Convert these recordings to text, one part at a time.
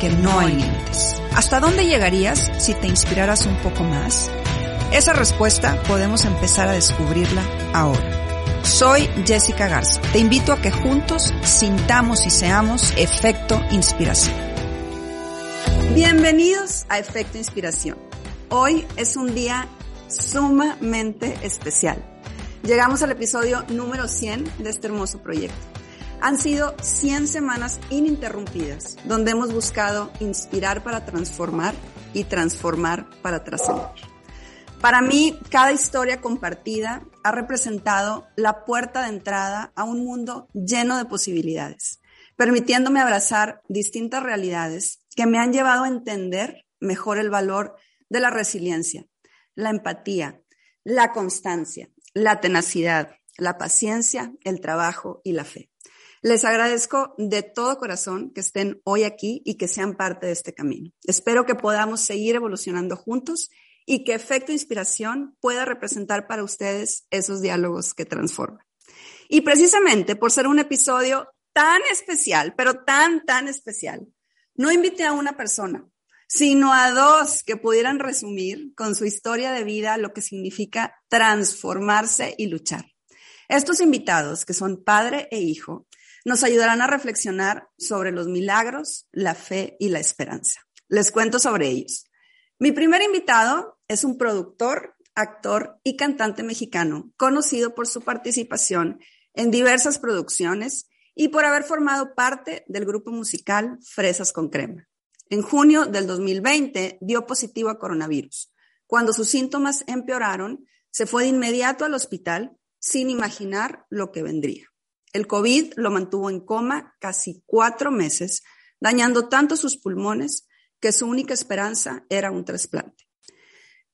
que no hay límites. ¿Hasta dónde llegarías si te inspiraras un poco más? Esa respuesta podemos empezar a descubrirla ahora. Soy Jessica Garza. Te invito a que juntos sintamos y seamos efecto inspiración. Bienvenidos a Efecto Inspiración. Hoy es un día sumamente especial. Llegamos al episodio número 100 de este hermoso proyecto. Han sido 100 semanas ininterrumpidas, donde hemos buscado inspirar para transformar y transformar para trascender. Para mí, cada historia compartida ha representado la puerta de entrada a un mundo lleno de posibilidades, permitiéndome abrazar distintas realidades que me han llevado a entender mejor el valor de la resiliencia, la empatía, la constancia, la tenacidad, la paciencia, el trabajo y la fe. Les agradezco de todo corazón que estén hoy aquí y que sean parte de este camino. Espero que podamos seguir evolucionando juntos y que Efecto Inspiración pueda representar para ustedes esos diálogos que transforman. Y precisamente por ser un episodio tan especial, pero tan, tan especial, no invité a una persona, sino a dos que pudieran resumir con su historia de vida lo que significa transformarse y luchar. Estos invitados, que son padre e hijo, nos ayudarán a reflexionar sobre los milagros, la fe y la esperanza. Les cuento sobre ellos. Mi primer invitado es un productor, actor y cantante mexicano, conocido por su participación en diversas producciones y por haber formado parte del grupo musical Fresas con Crema. En junio del 2020 dio positivo a coronavirus. Cuando sus síntomas empeoraron, se fue de inmediato al hospital sin imaginar lo que vendría. El COVID lo mantuvo en coma casi cuatro meses, dañando tanto sus pulmones que su única esperanza era un trasplante.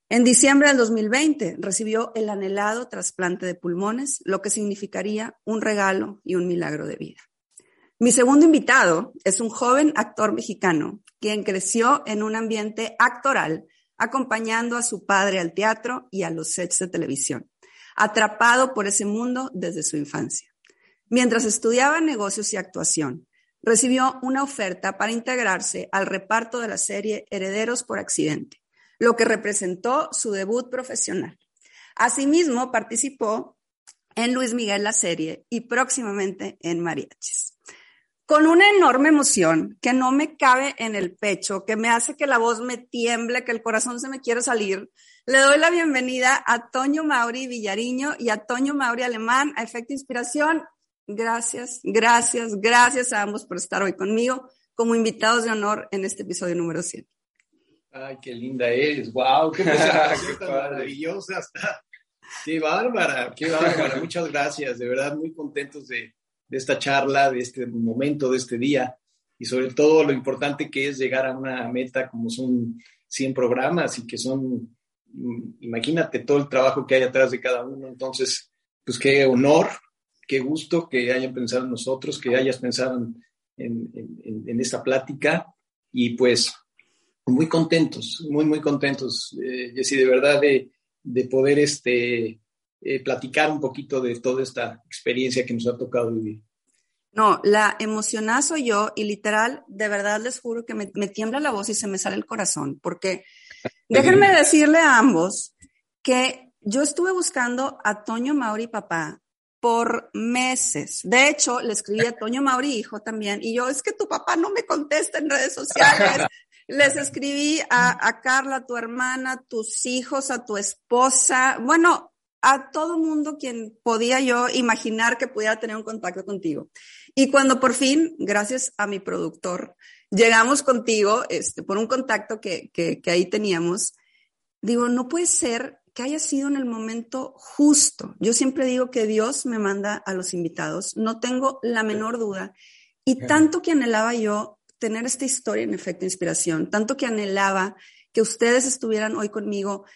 En diciembre del 2020 recibió el anhelado trasplante de pulmones, lo que significaría un regalo y un milagro de vida. Mi segundo invitado es un joven actor mexicano, quien creció en un ambiente actoral, acompañando a su padre al teatro y a los sets de televisión, atrapado por ese mundo desde su infancia. Mientras estudiaba negocios y actuación, recibió una oferta para integrarse al reparto de la serie Herederos por Accidente, lo que representó su debut profesional. Asimismo, participó en Luis Miguel la serie y próximamente en Mariachis. Con una enorme emoción que no me cabe en el pecho, que me hace que la voz me tiemble, que el corazón se me quiera salir, le doy la bienvenida a Toño Mauri Villariño y a Toño Mauri Alemán a Efecto Inspiración. Gracias, gracias, gracias a ambos por estar hoy conmigo como invitados de honor en este episodio número 100. Ay, qué linda eres, wow, qué, qué maravillosa. Qué bárbara, qué bárbara. Muchas gracias, de verdad, muy contentos de, de esta charla, de este momento, de este día y sobre todo lo importante que es llegar a una meta como son 100 programas y que son, imagínate todo el trabajo que hay atrás de cada uno. Entonces, pues qué honor, qué gusto que hayan pensado en nosotros, que hayas pensado en, en, esta plática y pues muy contentos, muy, muy contentos, eh, Jessy, de verdad de, de poder este, eh, platicar un poquito de toda esta experiencia que nos ha tocado vivir. No, la emocionada soy yo y literal, de verdad les juro que me, me tiembla la voz y se me sale el corazón, porque déjenme decirle a ambos que yo estuve buscando a Toño Mauri papá por meses. De hecho, le escribí a Toño Mauri, hijo también, y yo, es que tu papá no me contesta en redes sociales. Les escribí a, a Carla, tu hermana, tus hijos, a tu esposa, bueno, a todo mundo quien podía yo imaginar que pudiera tener un contacto contigo. Y cuando por fin, gracias a mi productor, llegamos contigo, este, por un contacto que, que, que ahí teníamos, digo, no puede ser que haya sido en el momento justo. Yo siempre digo que Dios me manda a los invitados, no tengo la menor duda. Y tanto que anhelaba yo tener esta historia en efecto inspiración, tanto que anhelaba que ustedes estuvieran hoy conmigo.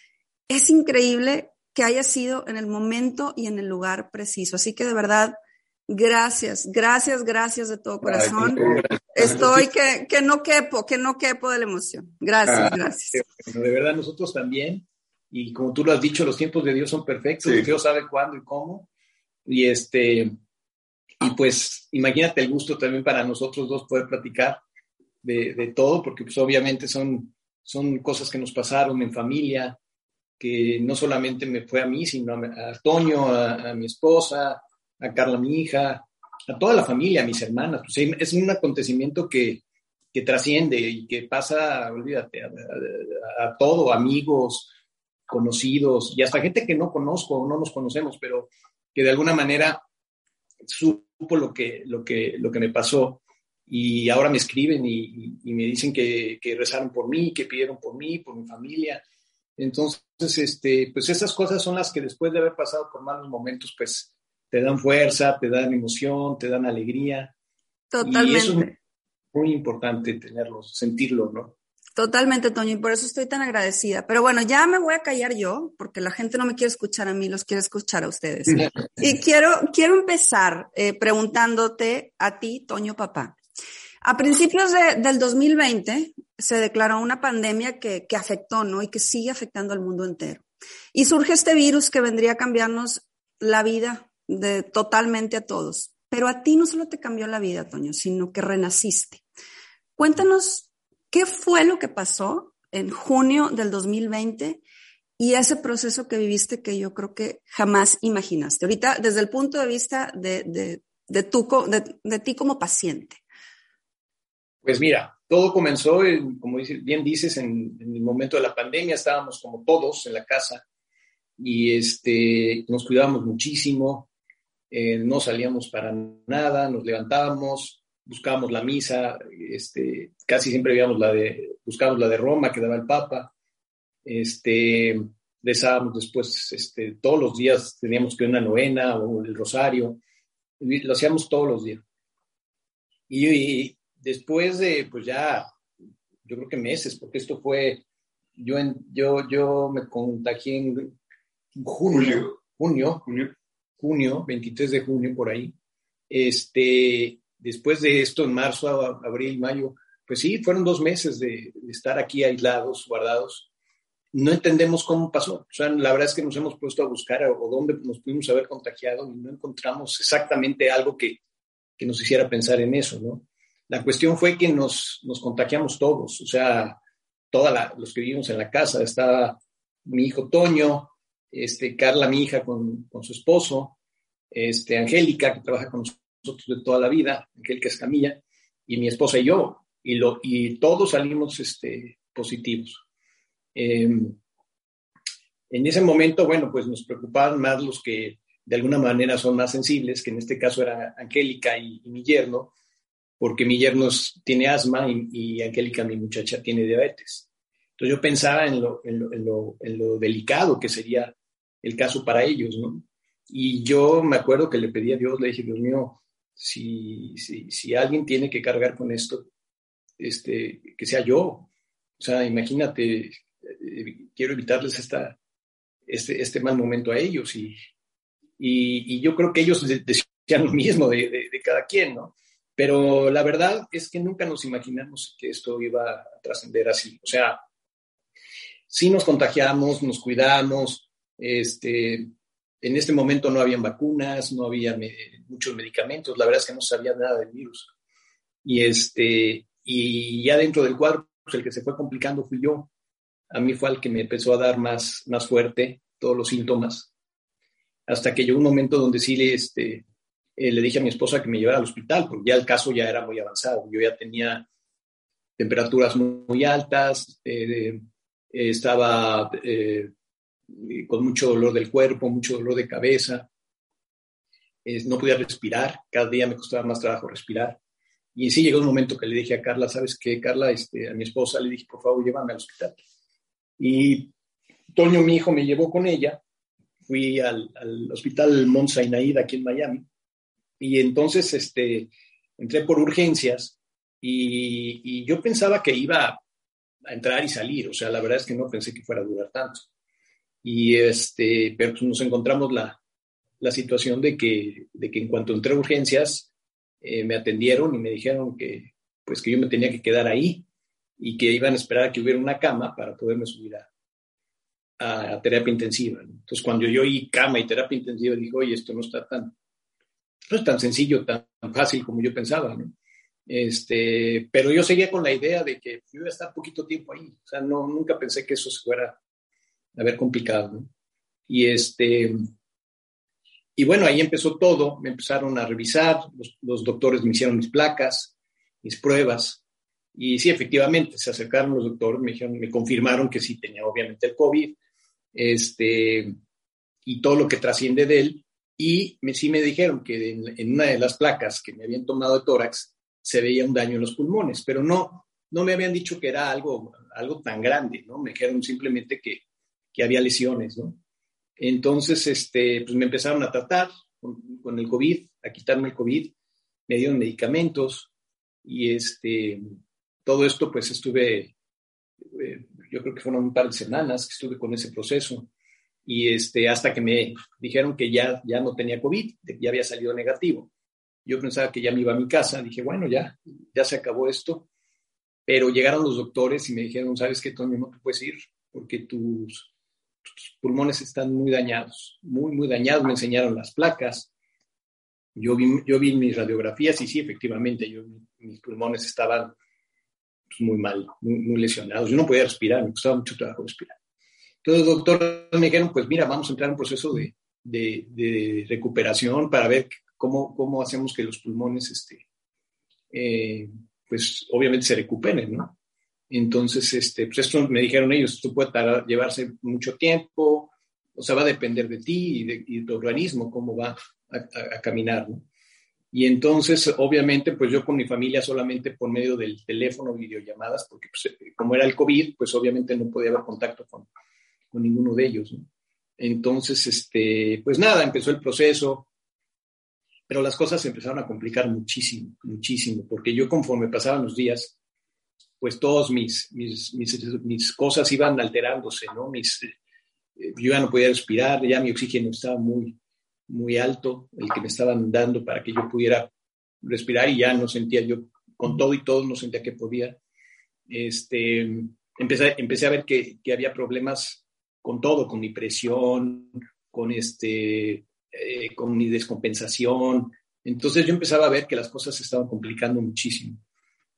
Es increíble que haya sido en el momento y en el lugar preciso. Así que de verdad, gracias, gracias, gracias de todo corazón. Estoy que, que no quepo, que no quepo de la emoción. Gracias, ah, gracias. de verdad, nosotros también. Y como tú lo has dicho, los tiempos de Dios son perfectos. Dios sabe cuándo y cómo. Y este, y pues imagínate el gusto también para nosotros dos poder platicar de, de todo, porque pues obviamente son, son cosas que nos pasaron en familia, que no solamente me fue a mí, sino a, Toño, a, mi esposa, a Carla, mi hija, a toda la familia, a mis hermanas. Pues, es un acontecimiento que, que trasciende y que pasa, olvídate, a, todo, amigos, conocidos y hasta gente que no conozco o no nos conocemos, pero que de alguna manera supo lo que, lo que, lo que me pasó y ahora me escriben y, y me dicen que, que, rezaron por mí, que pidieron por mí, por mi familia entonces, este, pues esas cosas son las que después de haber pasado por malos momentos, pues te dan fuerza, te dan emoción, te dan alegría. Totalmente. Y eso es muy importante tenerlo, sentirlo, ¿no? Totalmente, Toño, y por eso estoy tan agradecida. Pero bueno, ya me voy a callar yo, porque la gente no me quiere escuchar a mí, los quiere escuchar a ustedes. y quiero, quiero empezar eh, preguntándote a ti, Toño Papá. A principios del 2020 se declaró una pandemia que, que afectó, ¿no? Y que sigue afectando al mundo entero. Y surge este virus que vendría a cambiarnos la vida de totalmente a todos. Pero a ti no solo te cambió la vida, Toño, sino que renaciste. Cuéntanos qué fue lo que pasó en junio del 2020 y ese proceso que viviste que yo creo que jamás imaginaste. Ahorita, desde el punto de vista de, de, de, ti como paciente. Pues mira, todo comenzó, como bien dices, en, el momento de la pandemia, estábamos como todos en la casa y este, nos cuidábamos muchísimo, eh, no salíamos para nada, nos levantábamos, buscábamos la misa, este, casi siempre veíamos la de, buscábamos la de Roma que daba el Papa, este, rezábamos después, este, todos los días teníamos que una novena o el rosario, lo hacíamos todos los días. y, después de, pues ya, yo creo que meses, porque esto fue, yo, en, yo, yo me contagié en junio, junio, junio, junio, 23 de junio por ahí. Este, después de esto, en marzo, abril, mayo, pues sí, fueron dos meses de, estar aquí aislados, guardados. No entendemos cómo pasó. O sea, la verdad es que nos hemos puesto a buscar o dónde nos pudimos haber contagiado y no encontramos exactamente algo que, que nos hiciera pensar en eso, ¿no? La cuestión fue que nos, nos contagiamos todos, o sea, todos los que vivimos en la casa. Estaba mi hijo Toño, este, Carla, mi hija, con, con su esposo, este, Angélica, que trabaja con nosotros de toda la vida, Angélica Escamilla, y mi esposa y yo, y, lo, y todos salimos este, positivos. Em, en ese momento, bueno, pues nos preocupaban más los que de alguna manera son más sensibles, que en este caso era Angélica y, y mi yerno, porque mi yerno tiene asma y, Angélica, mi muchacha, tiene diabetes. Entonces yo pensaba en lo, en lo, en lo, delicado que sería el caso para ellos, ¿no? Y yo me acuerdo que le pedí a Dios, le dije, Dios mío, si, si, si alguien tiene que cargar con esto, este, que sea yo. O sea, imagínate, eh, quiero evitarles esta, este, este mal momento a ellos. Y, y, yo creo que ellos decían lo mismo de, de, de, cada quien, ¿no? Pero la verdad es que nunca nos imaginamos que esto iba a trascender así. O sea, sí nos contagiamos, nos cuidamos, este, en este momento no habían vacunas, no había muchos medicamentos, la verdad es que no sabía nada del virus. Y, este, y ya dentro del cuadro, pues el que se fue complicando fui yo. A mí fue el que me empezó a dar más, más fuerte todos los síntomas. Hasta que llegó un momento donde sí le, este, eh, le dije a mi esposa que me llevara al hospital, porque ya el caso ya era muy avanzado. Yo ya tenía temperaturas muy, altas, eh, estaba eh, con mucho dolor del cuerpo, mucho dolor de cabeza, no podía respirar, cada día me costaba más trabajo respirar. Y sí llegó un momento que le dije a Carla, ¿sabes qué, Carla? Este, a mi esposa le dije, por favor, llévame al hospital. Y Toño, mi hijo, me llevó con ella. Fui al, al hospital Mount Sinai aquí en Miami y entonces este, entré por urgencias y, yo pensaba que iba a entrar y salir, o sea, la verdad es que no pensé que fuera a durar tanto. Y este, pero pues nos encontramos la, la situación de que, de que en cuanto entré a urgencias, eh, me atendieron y me dijeron que, pues que yo me tenía que quedar ahí y que iban a esperar a que hubiera una cama para poderme subir a, a, terapia intensiva. Entonces, cuando yo oí cama y terapia intensiva, dije, oye, esto no está tan, no es tan sencillo, tan fácil como yo pensaba, ¿no? Este, pero yo seguía con la idea de que yo iba a estar poquito tiempo ahí. O sea, no, nunca pensé que eso se fuera a ver complicado. ¿no? Y este, y bueno, ahí empezó todo. Me empezaron a revisar, los, los, doctores me hicieron mis placas, mis pruebas. Y sí, efectivamente, se acercaron los doctores, me, dijeron, me confirmaron que sí tenía obviamente el COVID, este, y todo lo que trasciende de él. Y me, sí me dijeron que en, en, una de las placas que me habían tomado de tórax se veía un daño en los pulmones, pero no, no me habían dicho que era algo, algo tan grande, ¿no? Me dijeron simplemente que, que había lesiones, ¿no? Entonces, este, pues me empezaron a tratar con, con, el COVID, a quitarme el COVID, me dieron medicamentos y este, todo esto pues estuve, eh, yo creo que fueron un par de semanas que estuve con ese proceso y este, hasta que me dijeron que ya, ya no tenía COVID, ya había salido negativo. Yo pensaba que ya me iba a mi casa, dije, bueno, ya, ya se acabó esto, pero llegaron los doctores y me dijeron, ¿sabes qué, Tony? No te puedes ir porque tus, tus pulmones están muy dañados, muy, muy dañados. Me enseñaron las placas. Yo vi, yo vi mis radiografías y sí, efectivamente, mis pulmones estaban pues, muy mal, muy, lesionados. Yo no podía respirar, me costaba mucho trabajo respirar. Entonces, los doctores me dijeron, pues mira, vamos a entrar en un proceso de, de, de recuperación para ver cómo, cómo hacemos que los pulmones, este, eh, pues obviamente se recuperen, ¿no? Entonces, este, pues esto me dijeron ellos, esto puede tardar, llevarse mucho tiempo, o sea, va a depender de ti y de, tu organismo, cómo va a, caminar. Y entonces, obviamente, pues yo con mi familia solamente por medio del teléfono, videollamadas, porque pues, como era el COVID, pues obviamente no podía haber contacto con, con ninguno de ellos. Entonces, este, pues nada, empezó el proceso, pero las cosas se empezaron a complicar muchísimo, muchísimo, porque yo conforme pasaban los días, pues todos mis, mis, mis, cosas iban alterándose, ¿no? Mis, eh, yo ya no podía respirar, ya mi oxígeno estaba muy, muy alto, el que me estaban dando para que yo pudiera respirar y ya no sentía yo, con todo y todo, no sentía que podía. Este, empecé, empecé a ver que, que había problemas con todo, con mi presión, con este, eh, con mi descompensación. Entonces yo empezaba a ver que las cosas se estaban complicando muchísimo,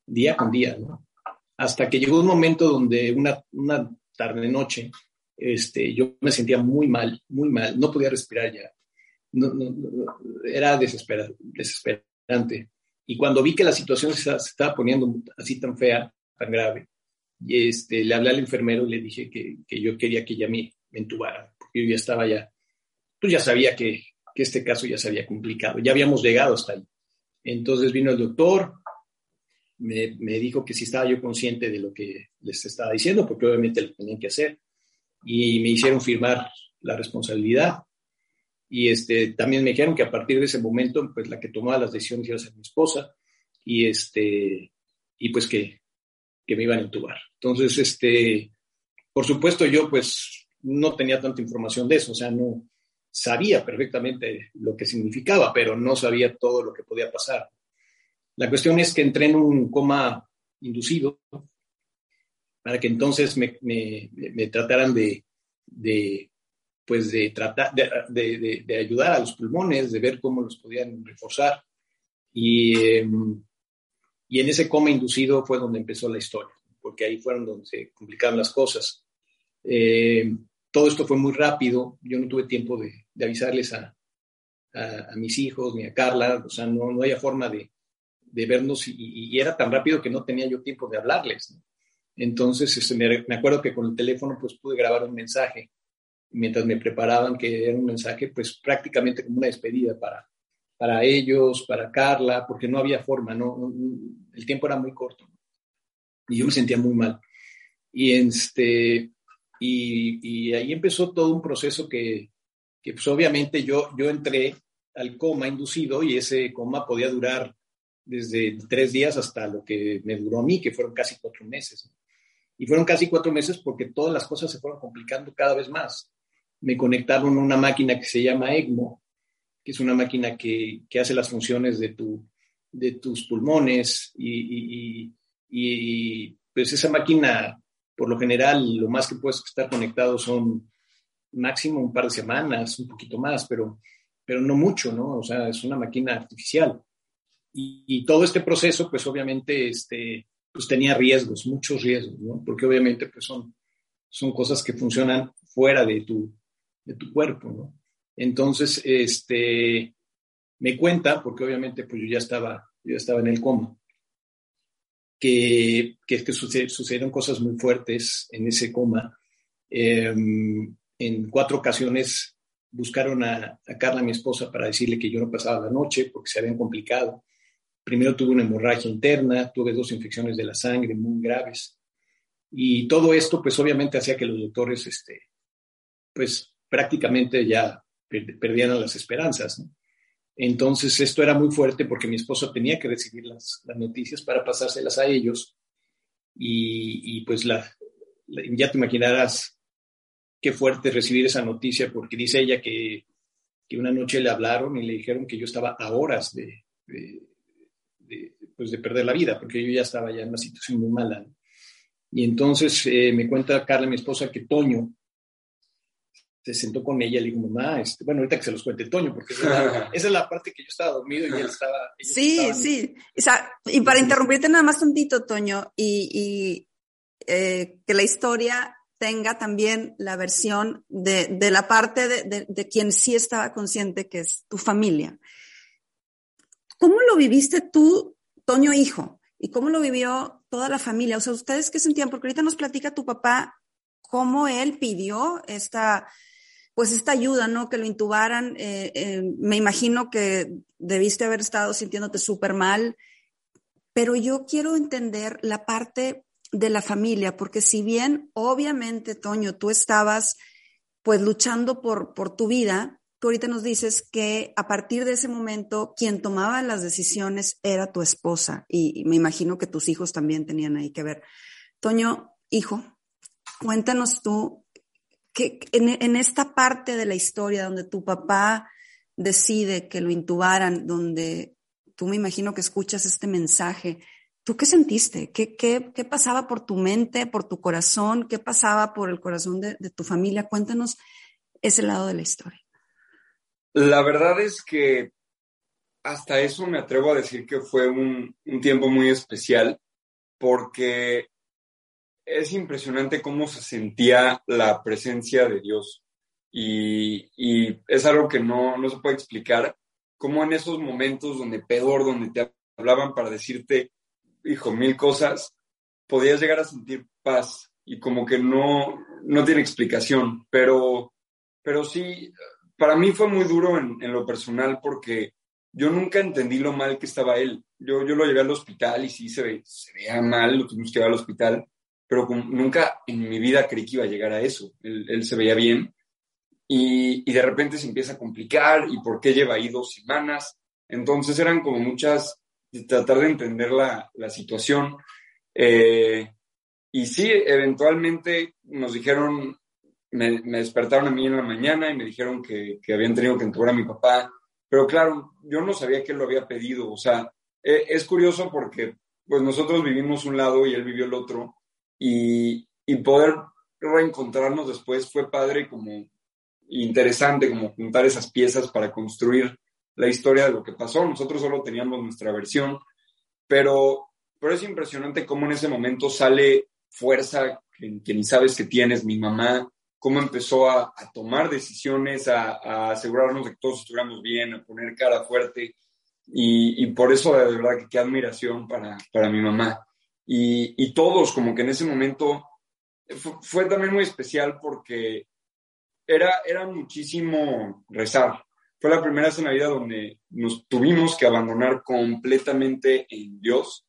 día con día, ¿no? Hasta que llegó un momento donde una, una tarde-noche, este, yo me sentía muy mal, muy mal, no podía respirar ya. No, era desesperante. Y cuando vi que la situación se, estaba poniendo así tan fea, tan grave, y este, le hablé al enfermero y le dije que, que yo quería que ya me, me entubara, porque yo ya estaba ya pues ya sabía que, que este caso ya se había complicado, ya habíamos llegado hasta ahí. Entonces vino el doctor, me, me, dijo que si estaba yo consciente de lo que les estaba diciendo, porque obviamente lo tenían que hacer, y me hicieron firmar la responsabilidad. Y este, también me dijeron que a partir de ese momento, pues la que tomaba las decisiones iba a ser mi esposa, y, este, y pues que, que me iban a entubar. Entonces, este, por supuesto, yo pues no tenía tanta información de eso, o sea, no, sabía perfectamente lo que significaba, pero no sabía todo lo que podía pasar. La cuestión es que entré en un coma inducido para que entonces me, me, trataran de, de, pues de, tratar, de, de, ayudar a los pulmones, de ver cómo los podían reforzar. Y, em, y en ese coma inducido fue donde empezó la historia, porque ahí fueron donde se complicaron las cosas. Eh, todo esto fue muy rápido, yo no tuve tiempo de, avisarles a, a, mis hijos ni a Carla, o sea, no, no había forma de, de vernos y, era tan rápido que no tenía yo tiempo de hablarles. Entonces, este, me, acuerdo que con el teléfono pues pude grabar un mensaje mientras me preparaban, que era un mensaje pues prácticamente como una despedida para, para ellos, para Carla, porque no había forma, no, el tiempo era muy corto y yo me sentía muy mal. Y este, y, ahí empezó todo un proceso que, que pues obviamente yo, yo entré al coma inducido y ese coma podía durar desde tres días hasta lo que me duró a mí, que fueron casi cuatro meses. Y fueron casi cuatro meses porque todas las cosas se fueron complicando cada vez más. Me conectaron a una máquina que se llama ECMO, que es una máquina que, que hace las funciones de, tu, de tus pulmones y, y, pues esa máquina, por lo general, lo más que puedes estar conectado son máximo un par de semanas, un poquito más, pero, pero no mucho, ¿no? O sea, es una máquina artificial. Y, todo este proceso, pues obviamente, este, pues tenía riesgos, muchos riesgos, ¿no? Porque obviamente, pues son, son cosas que funcionan fuera de tu, de tu cuerpo, ¿no? Entonces, este, me cuenta, porque obviamente, pues yo ya estaba, yo ya estaba en el coma, que, que, que sucedieron cosas muy fuertes en ese coma. Em, en cuatro ocasiones buscaron a, a, Carla, mi esposa, para decirle que yo no pasaba la noche porque se habían complicado. Primero tuve una hemorragia interna, tuve dos infecciones de la sangre muy graves. Y todo esto, pues obviamente hacía que los doctores, este, pues prácticamente ya perdieran las esperanzas. Entonces, esto era muy fuerte porque mi esposo tenía que recibir las, noticias para pasárselas a ellos. Y, pues la, ya te imaginarás qué fuerte recibir esa noticia porque dice ella que, que, una noche le hablaron y le dijeron que yo estaba a horas de, pues de perder la vida, porque yo ya estaba ya en una situación muy mala. Y entonces eh, me cuenta Carla, mi esposa, que Toño se sentó con ella y le dijo, mamá, este, bueno, ahorita que se los cuente Toño, porque esa es, la, parte que yo estaba dormido y él estaba... Sí, sí. O sea, y para interrumpirte nada más tantito, Toño, y, y eh, que la historia tenga también la versión de, de la parte de, de, de, quien sí estaba consciente, que es tu familia. ¿Cómo lo viviste tú, Toño hijo? ¿Y cómo lo vivió toda la familia? O sea, ¿ustedes qué sentían? Porque ahorita nos platica tu papá cómo él pidió esta, pues esta ayuda, ¿no? Que lo intubaran. Eh, eh, me imagino que debiste haber estado sintiéndote súper mal, pero yo quiero entender la parte de la familia, porque si bien obviamente, Toño, tú estabas pues luchando por, por tu vida, ahorita nos dices que a partir de ese momento quien tomaba las decisiones era tu esposa y, me imagino que tus hijos también tenían ahí que ver. Toño, hijo, cuéntanos tú que en, en esta parte de la historia donde tu papá decide que lo intubaran, donde tú me imagino que escuchas este mensaje, ¿Tú qué sentiste? ¿Qué, qué, qué pasaba por tu mente, por tu corazón? ¿Qué pasaba por el corazón de, de, tu familia? Cuéntanos ese lado de la historia. La verdad es que hasta eso me atrevo a decir que fue un, un tiempo muy especial porque es impresionante cómo se sentía la presencia de Dios. Y, y es algo que no, no, se puede explicar, como en esos momentos donde peor, donde te hablaban para decirte, hijo, mil cosas, podías llegar a sentir paz y como que no, no tiene explicación, pero, pero sí, para mí fue muy duro en, en, lo personal porque yo nunca entendí lo mal que estaba él. Yo, yo lo llevé al hospital y sí se, ve, se veía mal, lo tuvimos que llevar al hospital, pero nunca en mi vida creí que iba a llegar a eso. Él, él se veía bien y, y, de repente se empieza a complicar y por qué lleva ahí dos semanas. Entonces eran como muchas, tratar de entender la, la situación. Eh, y sí, eventualmente nos dijeron, me, despertaron a mí en la mañana y me dijeron que, que, habían tenido que entubar a mi papá, pero claro, yo no sabía que él lo había pedido, o sea, eh, es curioso porque pues nosotros vivimos un lado y él vivió el otro. Y, y poder reencontrarnos después fue padre como interesante, como juntar esas piezas para construir la historia de lo que pasó. Nosotros solo teníamos nuestra versión, pero, pero es impresionante cómo en ese momento sale fuerza que, que ni sabes que tienes, mi mamá, cómo empezó a, a tomar decisiones, a, a, asegurarnos de que todos estuviéramos bien, a poner cara fuerte. Y, y por eso, de verdad, que qué admiración para, para mi mamá. Y, y, todos, como que en ese momento, fue, fue también muy especial porque era, era muchísimo rezar. Fue la primera vida donde nos tuvimos que abandonar completamente en Dios.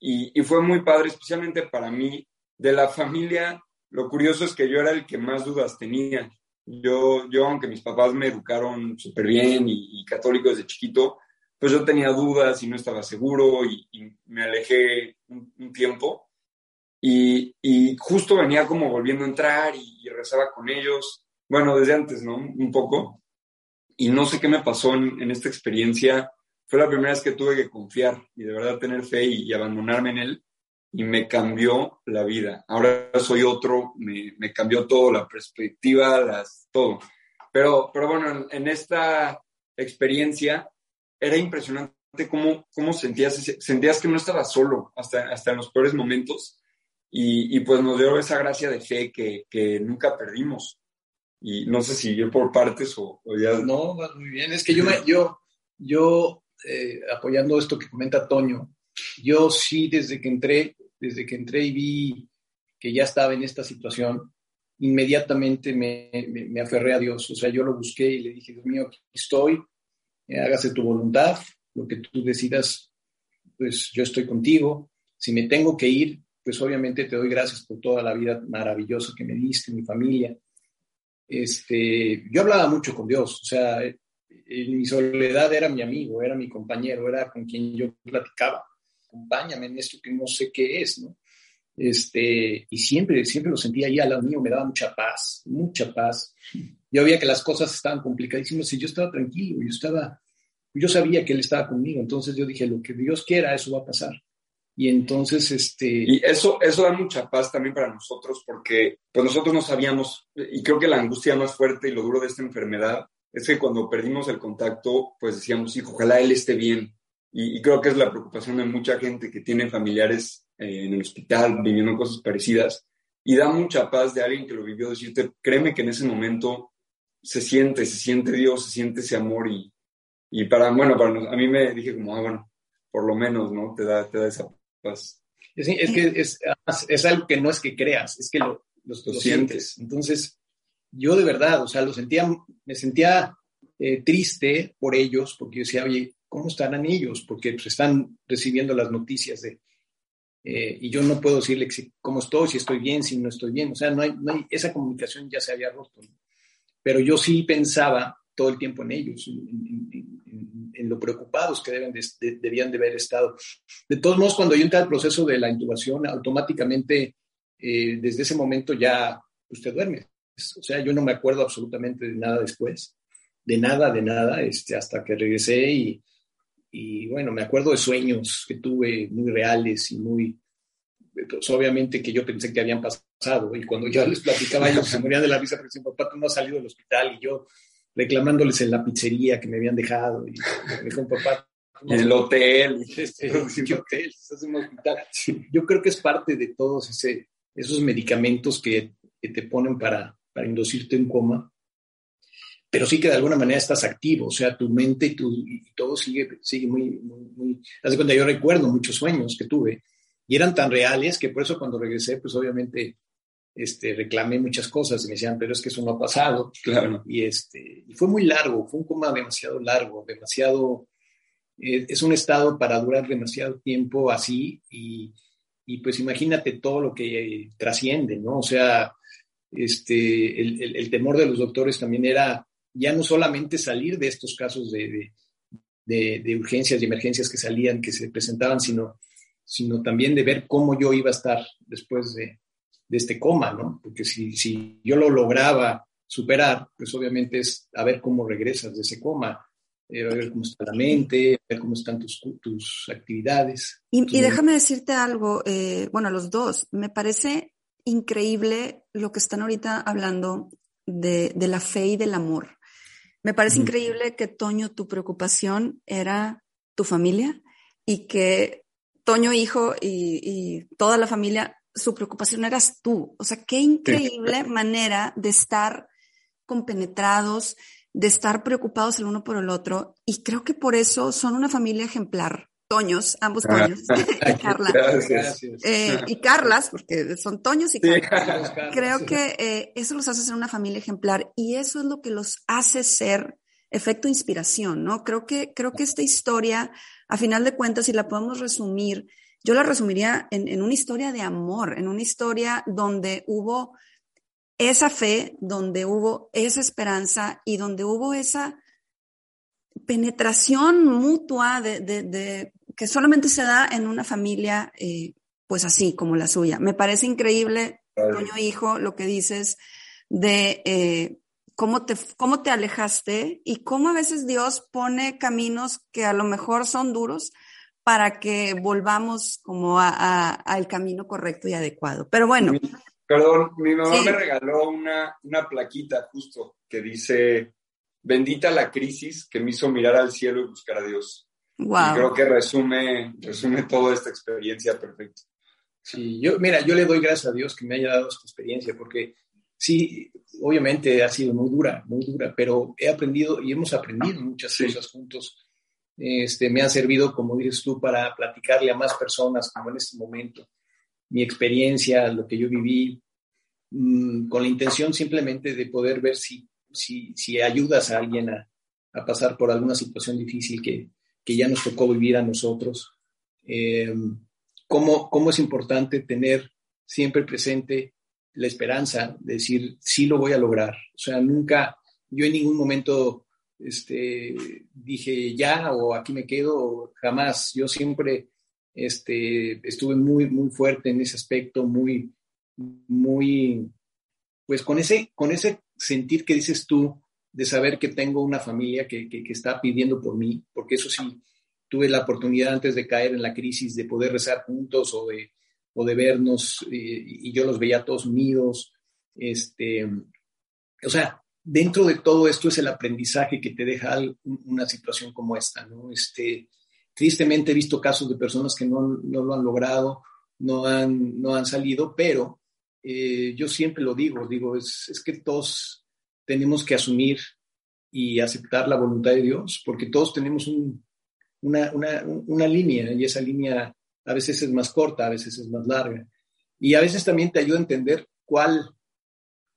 Y, y fue muy padre, especialmente para mí, de la familia lo curioso es que yo era el que más dudas tenía. Yo, yo aunque mis papás me educaron súper bien y, y, católico desde chiquito, pues yo tenía dudas y no estaba seguro y, me alejé un, tiempo. Y, justo venía como volviendo a entrar y, rezaba con ellos, bueno, desde antes, ¿no? Un poco. Y no sé qué me pasó en, esta experiencia. Fue la primera vez que tuve que confiar y de verdad tener fe y, abandonarme en él. Y me cambió la vida. Ahora soy otro, me, me cambió todo, la perspectiva, las, todo. Pero, pero bueno, en esta experiencia era impresionante cómo, cómo sentías, sentías que no estabas solo hasta, hasta en los peores momentos y, y pues nos dio esa gracia de fe que, que, nunca perdimos. Y no sé si yo por partes o, ya... No, muy bien. Es que yo, yo, yo eh, apoyando esto que comenta Toño, yo sí desde que entré, desde que entré y vi que ya estaba en esta situación, inmediatamente me, me, aferré a Dios. O sea, yo lo busqué y le dije, Dios mío, aquí estoy, eh, hágase tu voluntad, lo que tú decidas, pues yo estoy contigo. Si me tengo que ir, pues obviamente te doy gracias por toda la vida maravillosa que me diste, mi familia. Este, yo hablaba mucho con Dios, o sea, en mi soledad era mi amigo, era mi compañero, era con quien yo platicaba. Acompáñame en esto que no sé qué es, ¿no? Este, y siempre, siempre lo sentía ahí al lado mío, me daba mucha paz, mucha paz. Yo veía que las cosas estaban complicadísimas y yo estaba tranquilo, yo estaba, yo sabía que él estaba conmigo, entonces yo dije, lo que Dios quiera, eso va a pasar. Y entonces, este... Y eso, eso da mucha paz también para nosotros, porque pues nosotros no sabíamos, y creo que la angustia más fuerte y lo duro de esta enfermedad es que cuando perdimos el contacto, pues decíamos, hijo, ojalá él esté bien. Y, y creo que es la preocupación de mucha gente que tiene familiares eh, en el hospital viviendo cosas parecidas. Y da mucha paz de alguien que lo vivió decirte, créeme que en ese momento se siente, se siente Dios, se siente ese amor y, y para, bueno, para a mí me dije como, ah, bueno, por lo menos, ¿no? Te da, te da esa paz. Es, es que es, es, algo que no es que creas, es que lo, lo, sientes. Entonces, yo de verdad, o sea, lo sentía, me sentía eh, triste por ellos, porque yo decía, oye, ¿cómo estarán ellos? Porque pues, están recibiendo las noticias de, eh, y yo no puedo decirle cómo estoy, si estoy bien, si no estoy bien. O sea, no hay, no hay esa comunicación ya se había roto. Pero yo sí pensaba todo el tiempo en ellos, en, lo preocupados que deben debían de haber estado. De todos modos, cuando yo entré al proceso de la intubación, automáticamente eh, desde ese momento ya usted duerme. O sea, yo no me acuerdo absolutamente de nada después, de nada, de nada, este, hasta que regresé y, y bueno, me acuerdo de sueños que tuve muy reales y muy, pues obviamente que yo pensé que habían pasado. Y cuando yo les platicaba, ellos se morían de la risa porque decían, papá, tú no has salido del hospital. Y yo reclamándoles en la pizzería que me habían dejado. Y me dijo, papá. En el hotel. Este, ¿Qué hotel? Estás en un hospital. Yo creo que es parte de todos ese, esos medicamentos que, que te ponen para, para inducirte en coma pero sí que de alguna manera estás activo, o sea, tu mente y, tu, y todo sigue, sigue muy, muy, muy... Haz cuenta, yo recuerdo muchos sueños que tuve y eran tan reales que por eso cuando regresé, pues obviamente este, reclamé muchas cosas y me decían, pero es que eso no ha pasado. Claro. Y, este, y fue muy largo, fue un coma demasiado largo, demasiado... Eh, es un estado para durar demasiado tiempo así y, y pues imagínate todo lo que trasciende, ¿no? O sea, este, el, el, el temor de los doctores también era ya no solamente salir de estos casos de, de, urgencias y emergencias que salían, que se presentaban, sino, sino también de ver cómo yo iba a estar después de, este coma, ¿no? Porque si, si yo lo lograba superar, pues obviamente es a ver cómo regresas de ese coma, eh, a ver cómo está la mente, a ver cómo están tus, tus actividades. Y, déjame decirte algo, eh, bueno, los dos, me parece increíble lo que están ahorita hablando de, de la fe y del amor. Me parece increíble que Toño, tu preocupación era tu familia y que Toño, hijo y, toda la familia, su preocupación eras tú. O sea, qué increíble manera de estar compenetrados, de estar preocupados el uno por el otro. Y creo que por eso son una familia ejemplar. Toños, ambos ah, Toños, y Carla. Eh, y Carlas, porque son Toños y Carlas. Creo que eh, eso los hace ser una familia ejemplar y eso es lo que los hace ser efecto inspiración, ¿no? Creo que, creo que esta historia, a final de cuentas, si la podemos resumir, yo la resumiría en, en una historia de amor, en una historia donde hubo esa fe, donde hubo esa esperanza y donde hubo esa penetración mutua de, que solamente se da en una familia, eh, pues así como la suya. Me parece increíble, Toño Hijo, lo que dices de eh, cómo, te, cómo te alejaste y cómo a veces Dios pone caminos que a lo mejor son duros para que volvamos como al camino correcto y adecuado. Pero bueno. perdón, mi mamá me regaló una, una plaquita justo que dice Bendita la crisis que me hizo mirar al cielo y buscar a Dios. Wow. Y creo que resume, resume toda esta experiencia perfecto. Sí, yo, mira, yo le doy gracias a Dios que me haya dado esta experiencia, porque sí, obviamente ha sido muy dura, muy dura, pero he aprendido y hemos aprendido muchas cosas juntos. Este, me ha servido, como dices tú, para platicarle a más personas, como en este momento, mi experiencia, lo que yo viví, mm, con la intención simplemente de poder ver si si, si ayudas a alguien a, a, pasar por alguna situación difícil que, que, ya nos tocó vivir a nosotros, eh, cómo, cómo es importante tener siempre presente la esperanza de decir, sí lo voy a lograr. O sea, nunca, yo en ningún momento este, dije ya o aquí me quedo, jamás. Yo siempre este, estuve muy, muy fuerte en ese aspecto, muy, muy, pues con ese, con ese sentir que dices tú de saber que tengo una familia que, está pidiendo por mí, porque eso sí, tuve la oportunidad antes de caer en la crisis de poder rezar juntos o de, o de vernos eh, y yo los veía todos unidos. Este, o sea, dentro de todo esto es el aprendizaje que te deja una situación como esta, ¿no? Este, tristemente he visto casos de personas que no, lo han logrado, no han, no han salido, pero eh, yo siempre lo digo, digo, es, es, que todos tenemos que asumir y aceptar la voluntad de Dios, porque todos tenemos una, una, una, línea y esa línea a veces es más corta, a veces es más larga. Y a veces también te ayuda a entender cuál,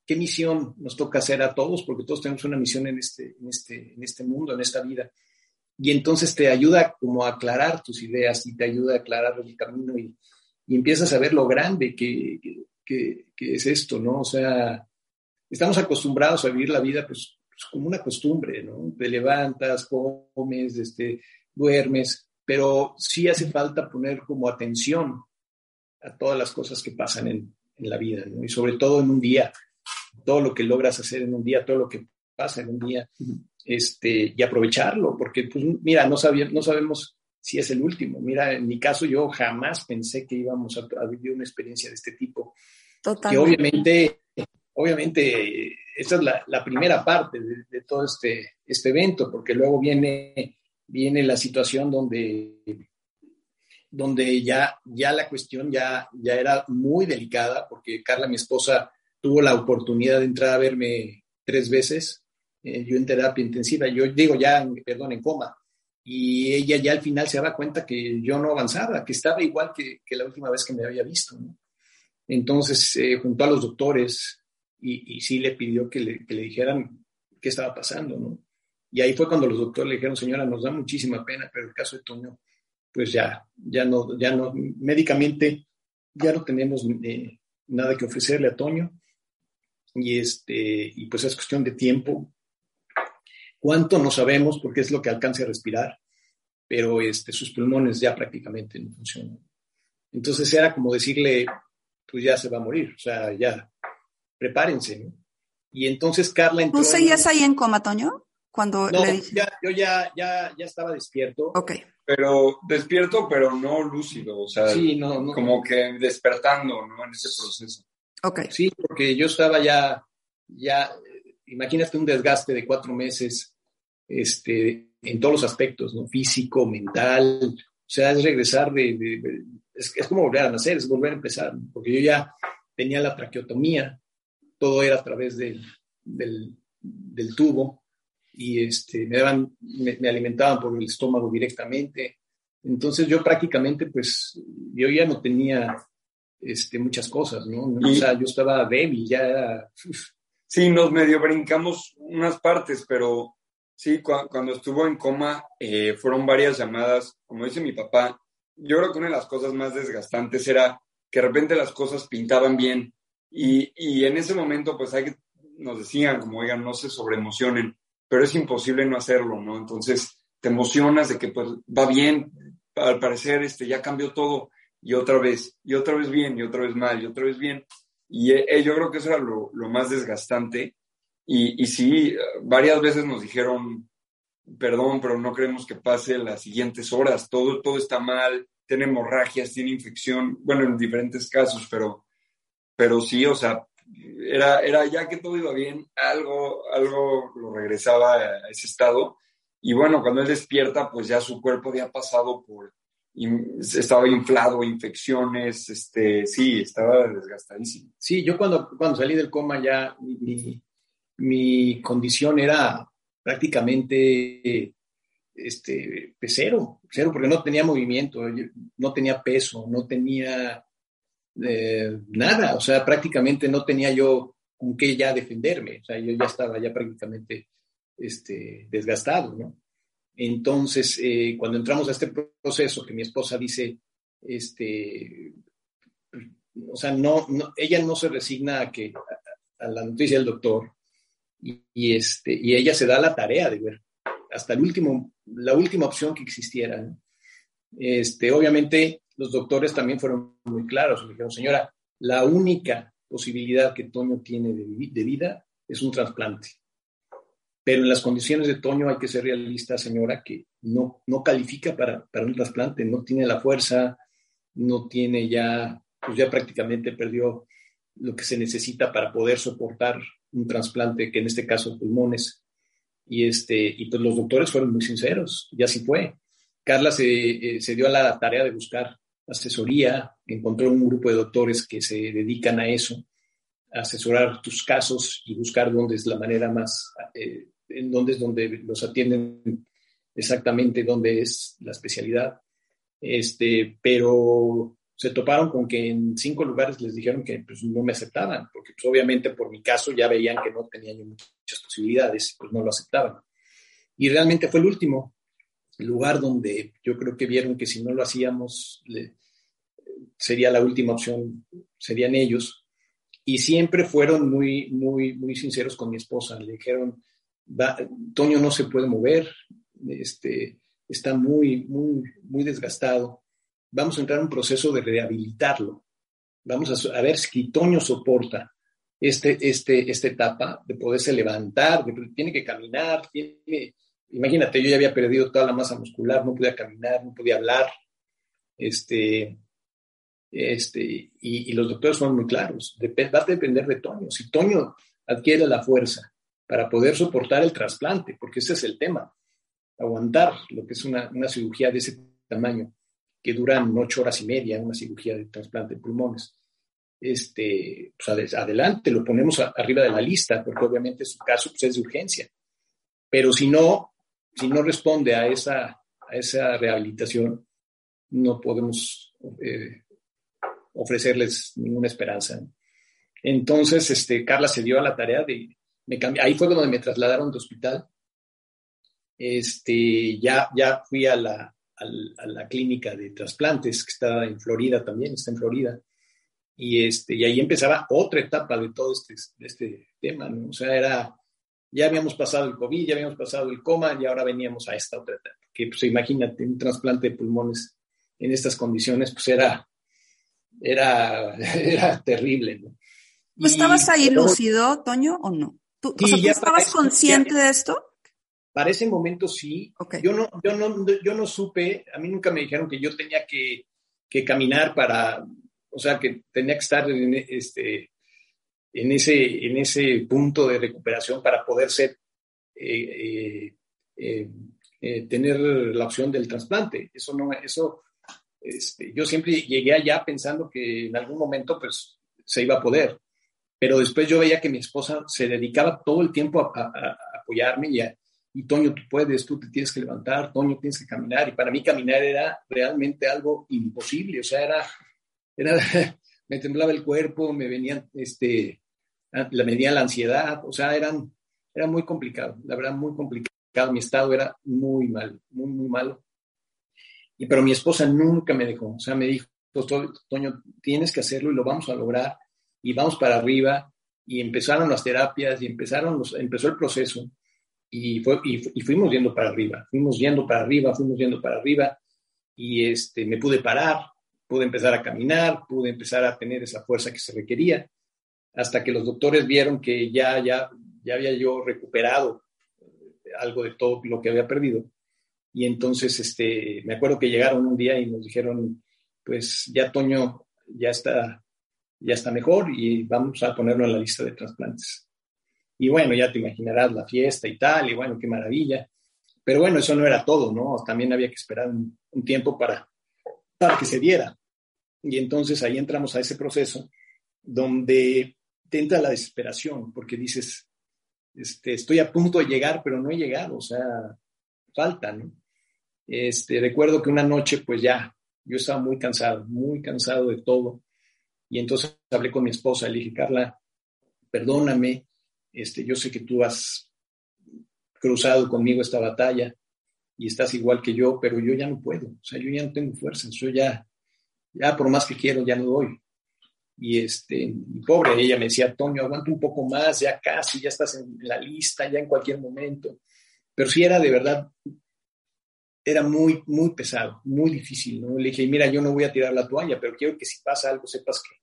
qué misión nos toca hacer a todos, porque todos tenemos una misión en este, en este, en este mundo, en esta vida. Y entonces te ayuda como a aclarar tus ideas y te ayuda a aclarar el camino y, y empiezas a ver lo grande que, que, es esto, ¿no? O sea, estamos acostumbrados a vivir la vida pues, pues, como una costumbre, ¿no? Te levantas, comes, este, duermes, pero sí hace falta poner como atención a todas las cosas que pasan en, en la vida, ¿no? Y sobre todo en un día, todo lo que logras hacer en un día, todo lo que pasa en un día, este, y aprovecharlo, porque, pues, mira, no, sabía, no sabemos si es el último. Mira, en mi caso yo jamás pensé que íbamos a, vivir una experiencia de este tipo. Totalmente. Que obviamente, obviamente, esta es la, primera parte de, todo este, este evento, porque luego viene, viene la situación donde, donde ya, ya la cuestión ya, ya era muy delicada, porque Carla, mi esposa, tuvo la oportunidad de entrar a verme tres veces, eh, yo en terapia intensiva, yo digo ya, perdón, en coma, y ella ya al final se daba cuenta que yo no avanzaba, que estaba igual que, que la última vez que me había visto. ¿no? Entonces, eh, junto a los doctores, y, sí le pidió que le, que le, dijeran qué estaba pasando, ¿no? Y ahí fue cuando los doctores le dijeron, señora, nos da muchísima pena, pero el caso de Toño, pues ya, ya no, ya no, médicamente ya no tenemos eh, nada que ofrecerle a Toño. Y, este, y pues es cuestión de tiempo ¿Cuánto? No sabemos porque es lo que alcance a respirar, pero este, sus pulmones ya prácticamente no funcionan. Entonces era como decirle, pues ya se va a morir, o sea, ya, prepárense. ¿no? Y entonces Carla entró... ¿Tú seguías ahí en coma, Toño? Cuando no, yo ya, ya, ya estaba despierto. Ok. Pero despierto, pero no lúcido, o sea, sí, no, como que despertando, ¿no? En ese proceso. Ok. Sí, porque yo estaba ya, ya, imagínate un desgaste de cuatro meses este, en todos los aspectos, ¿no? Físico, mental, o sea, es regresar de, es, como volver a nacer, es volver a empezar, porque yo ya tenía la traqueotomía, todo era a través del, del, tubo y este, me, daban, me, alimentaban por el estómago directamente. Entonces yo prácticamente, pues, yo ya no tenía este, muchas cosas, ¿no? O sea, yo estaba débil, ya Sí, nos medio brincamos unas partes, pero Sí, cuando estuvo en coma eh, fueron varias llamadas, como dice mi papá, yo creo que una de las cosas más desgastantes era que de repente las cosas pintaban bien y, y en ese momento pues hay que, nos decían como, oigan, no se sobreemocionen, pero es imposible no hacerlo, ¿no? Entonces te emocionas de que pues va bien, al parecer este, ya cambió todo y otra vez, y otra vez bien, y otra vez mal, y otra vez bien. Y eh, yo creo que eso era lo, lo más desgastante. Y, y, sí, varias veces nos dijeron, perdón, pero no queremos que pase las siguientes horas, todo, todo está mal, tiene hemorragias, tiene infección, bueno, en diferentes casos, pero, pero sí, o sea, era, era ya que todo iba bien, algo, algo lo regresaba a ese estado. Y bueno, cuando él despierta, pues ya su cuerpo había pasado por, estaba inflado, infecciones, este, sí, estaba desgastadísimo. Sí, yo cuando, cuando salí del coma ya mi, mi condición era prácticamente este, cero, cero, porque no tenía movimiento, no tenía peso, no tenía nada, o sea, prácticamente no tenía yo con qué ya defenderme, o sea, yo ya estaba ya prácticamente este, desgastado, ¿no? Entonces, eh, cuando entramos a este proceso, que mi esposa dice, este, o sea, no, ella no se resigna a, que, a, la noticia del doctor y, este, y ella se da la tarea de ver hasta el último, la última opción que existiera. Este, obviamente, los doctores también fueron muy claros. Me dijeron, señora, la única posibilidad que Toño tiene de, de vida es un trasplante. Pero en las condiciones de Toño hay que ser realista, señora, que no, no califica para, para un trasplante, no tiene la fuerza, no tiene ya, pues ya prácticamente perdió lo que se necesita para poder soportar un trasplante, que en este caso pulmones. Y, este, y pues los doctores fueron muy sinceros, y así fue. Carla se, eh, se dio a la tarea de buscar asesoría, encontró un grupo de doctores que se dedican a eso, asesorar tus casos y buscar dónde es la manera más eh, en donde es donde los atienden exactamente dónde es la especialidad. Este, pero se toparon con que en cinco lugares les dijeron que pues, no me aceptaban, porque pues, obviamente por mi caso ya veían que no tenía muchas posibilidades, pues no lo aceptaban. Y realmente fue el último lugar donde yo creo que vieron que si no lo hacíamos sería la última opción, serían ellos. Y siempre fueron muy, muy, muy sinceros con mi esposa. Le dijeron, Toño no se puede mover, este, está muy, muy, muy desgastado. Vamos a entrar en un proceso de rehabilitarlo. Vamos a, ver si Toño soporta este, este, esta etapa de poderse levantar, tiene que caminar, imagínate, yo ya había perdido toda la masa muscular, no podía caminar, no podía hablar, este, este, y, los doctores fueron muy claros, va a depender de Toño. Si Toño adquiere la fuerza para poder soportar el trasplante, porque ese es el tema, aguantar lo que es una, cirugía de ese tamaño, que duran ocho horas y media, una cirugía de trasplante de pulmones. Este, pues adelante, lo ponemos arriba de la lista, porque obviamente su caso pues, es de urgencia. Pero si no, si no responde a esa, a esa rehabilitación, no podemos eh, ofrecerles ninguna esperanza. Entonces, este, Carla se dio a la tarea de, ahí fue donde me trasladaron de hospital. Este, ya, ya fui a la, a, la clínica de trasplantes que está en Florida también, está en Florida. Y, este, y ahí empezaba otra etapa de todo este, este tema, ¿no? O sea, era, ya habíamos pasado el COVID, ya habíamos pasado el coma y ahora veníamos a esta otra etapa. Que, pues, imagínate, un trasplante de pulmones en estas condiciones, pues era, era, era terrible, ¿no? estabas ahí lúcido, Toño, o no? ¿Tú, estabas consciente de esto? Para ese momento sí. Yo, no, yo, no, yo no supe, a mí nunca me dijeron que yo tenía que, que caminar para, o sea, que tenía que estar en, este, en, ese, en ese punto de recuperación para poder ser, eh, eh, eh, tener la opción del trasplante. Eso no, eso, este, yo siempre llegué allá pensando que en algún momento pues se iba a poder pero después yo veía que mi esposa se dedicaba todo el tiempo a, apoyarme y, y Toño, tú puedes, tú te tienes que levantar, Toño, tienes que caminar. Y para mí caminar era realmente algo imposible, o sea, era, era me temblaba el cuerpo, me venía, este, me venía la ansiedad, o sea, eran, era muy complicado, la verdad, muy complicado. Mi estado era muy mal, muy, muy malo. Y, pero mi esposa nunca me dejó, o sea, me dijo, Toño, tienes que hacerlo y lo vamos a lograr y vamos para arriba y empezaron las terapias y empezaron los, empezó el proceso y, fue, y, fuimos yendo para arriba, fuimos yendo para arriba, fuimos yendo para arriba y este, me pude parar, pude empezar a caminar, pude empezar a tener esa fuerza que se requería, hasta que los doctores vieron que ya, ya, ya había yo recuperado algo de todo lo que había perdido. Y entonces, este, me acuerdo que llegaron un día y nos dijeron, pues ya Toño ya está, ya está mejor y vamos a ponerlo en la lista de trasplantes. Y bueno, ya te imaginarás la fiesta y tal, y bueno, qué maravilla. Pero bueno, eso no era todo, ¿no? También había que esperar un, tiempo para, para que se diera. Y entonces ahí entramos a ese proceso donde te entra la desesperación, porque dices, este, estoy a punto de llegar, pero no he llegado, o sea, falta, ¿no? Este, recuerdo que una noche, pues ya, yo estaba muy cansado, muy cansado de todo. Y entonces hablé con mi esposa, le dije, Carla, perdóname, este, yo sé que tú has cruzado conmigo esta batalla y estás igual que yo, pero yo ya no puedo, o sea, yo ya no tengo fuerzas, yo ya, ya por más que quiero, ya no doy. Y este, pobre, ella me decía, Antonio, aguanta un poco más, ya casi, ya estás en la lista, ya en cualquier momento. Pero sí era de verdad, era muy, muy pesado, muy difícil, ¿no? Le dije, mira, yo no voy a tirar la toalla, pero quiero que si pasa algo sepas que,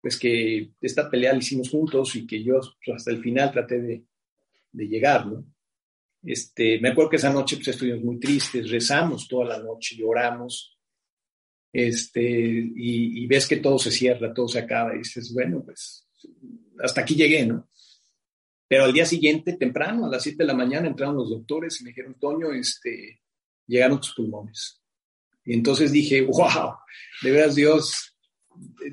pues que esta pelea la hicimos juntos y que yo pues, hasta el final traté de, de llegar, ¿no? Este, me acuerdo que esa noche pues, estuvimos muy tristes, rezamos toda la noche, lloramos, este, y, ves que todo se cierra, todo se acaba, y dices, bueno, pues hasta aquí llegué, ¿no? Pero al día siguiente, temprano, a las 7 de la mañana, entraron los doctores y me dijeron, Toño, este, llegaron tus pulmones. Y entonces dije, wow, de veras Dios,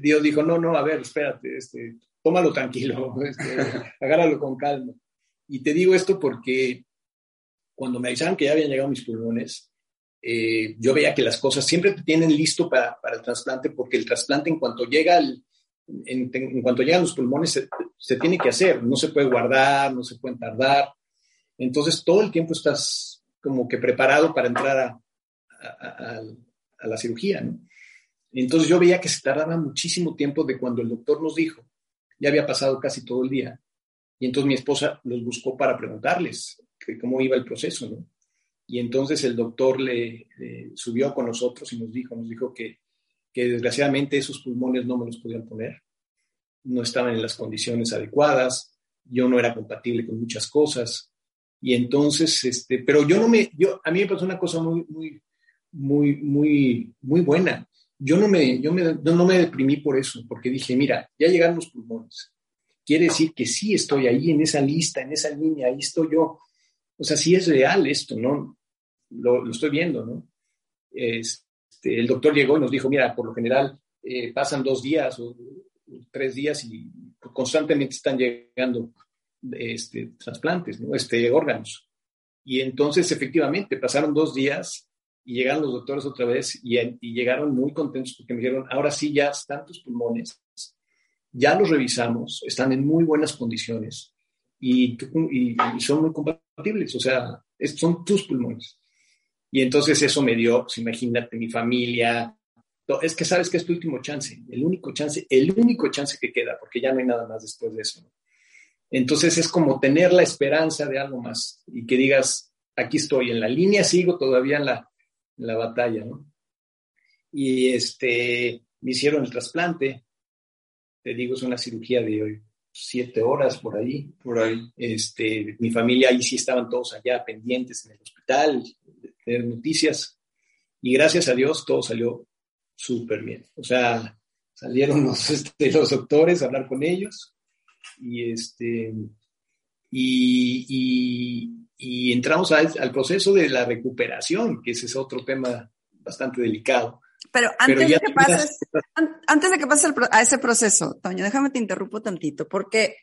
Dios dijo, no, no, a ver, espérate, este, tómalo tranquilo, este, agárralo con calma. Y te digo esto porque cuando me avisaron que ya habían llegado mis pulmones, eh, yo veía que las cosas siempre te tienen listo para, para el trasplante, porque el trasplante en cuanto llega en, cuanto llegan los pulmones se, tiene que hacer, no se puede guardar, no se puede tardar. Entonces todo el tiempo estás como que preparado para entrar a, a, la cirugía. Entonces yo veía que se tardaba muchísimo tiempo de cuando el doctor nos dijo, ya había pasado casi todo el día, y entonces mi esposa los buscó para preguntarles cómo iba el proceso, ¿no? Y entonces el doctor le, subió con nosotros y nos dijo, nos dijo que, que desgraciadamente esos pulmones no me los podían poner, no estaban en las condiciones adecuadas, yo no era compatible con muchas cosas. Y entonces, este, pero yo no me, yo, a mí me pasó una cosa muy, muy, muy, muy, muy buena. Yo no me, yo me, no me deprimí por eso, porque dije, mira, ya llegaron los pulmones. Quiere decir que sí estoy ahí en esa lista, en esa línea, ahí estoy yo. O sea, sí es real esto, ¿no? Lo, estoy viendo, ¿no? Este, el doctor llegó y nos dijo, mira, por lo general eh, pasan dos días o tres días y constantemente están llegando este, trasplantes, ¿no? Este, órganos. Y entonces, efectivamente, pasaron dos días y llegaron los doctores otra vez y, llegaron muy contentos porque me dijeron, ahora sí ya están tus pulmones, ya los revisamos, están en muy buenas condiciones y, y, y son muy compatibles, o sea, son tus pulmones. Y entonces eso me dio, pues imagínate, mi familia. Es que sabes que es tu último chance, el único chance, el único chance que queda, porque ya no hay nada más después de eso. Entonces es como tener la esperanza de algo más y que digas, aquí estoy, en la línea sigo todavía en la, la batalla, ¿no? Y este, me hicieron el trasplante, te digo, es una cirugía de hoy, siete horas por ahí. Por ahí. Este, mi familia ahí sí estaban todos allá pendientes en el hospital, noticias y gracias a Dios todo salió súper bien. O sea, salieron los, este, los doctores a hablar con ellos y, este, y, y, entramos al, al, proceso de la recuperación, que ese es otro tema bastante delicado. Pero antes, de, que pases, antes de que pases a ese proceso, Toño, déjame te interrumpo tantito, porque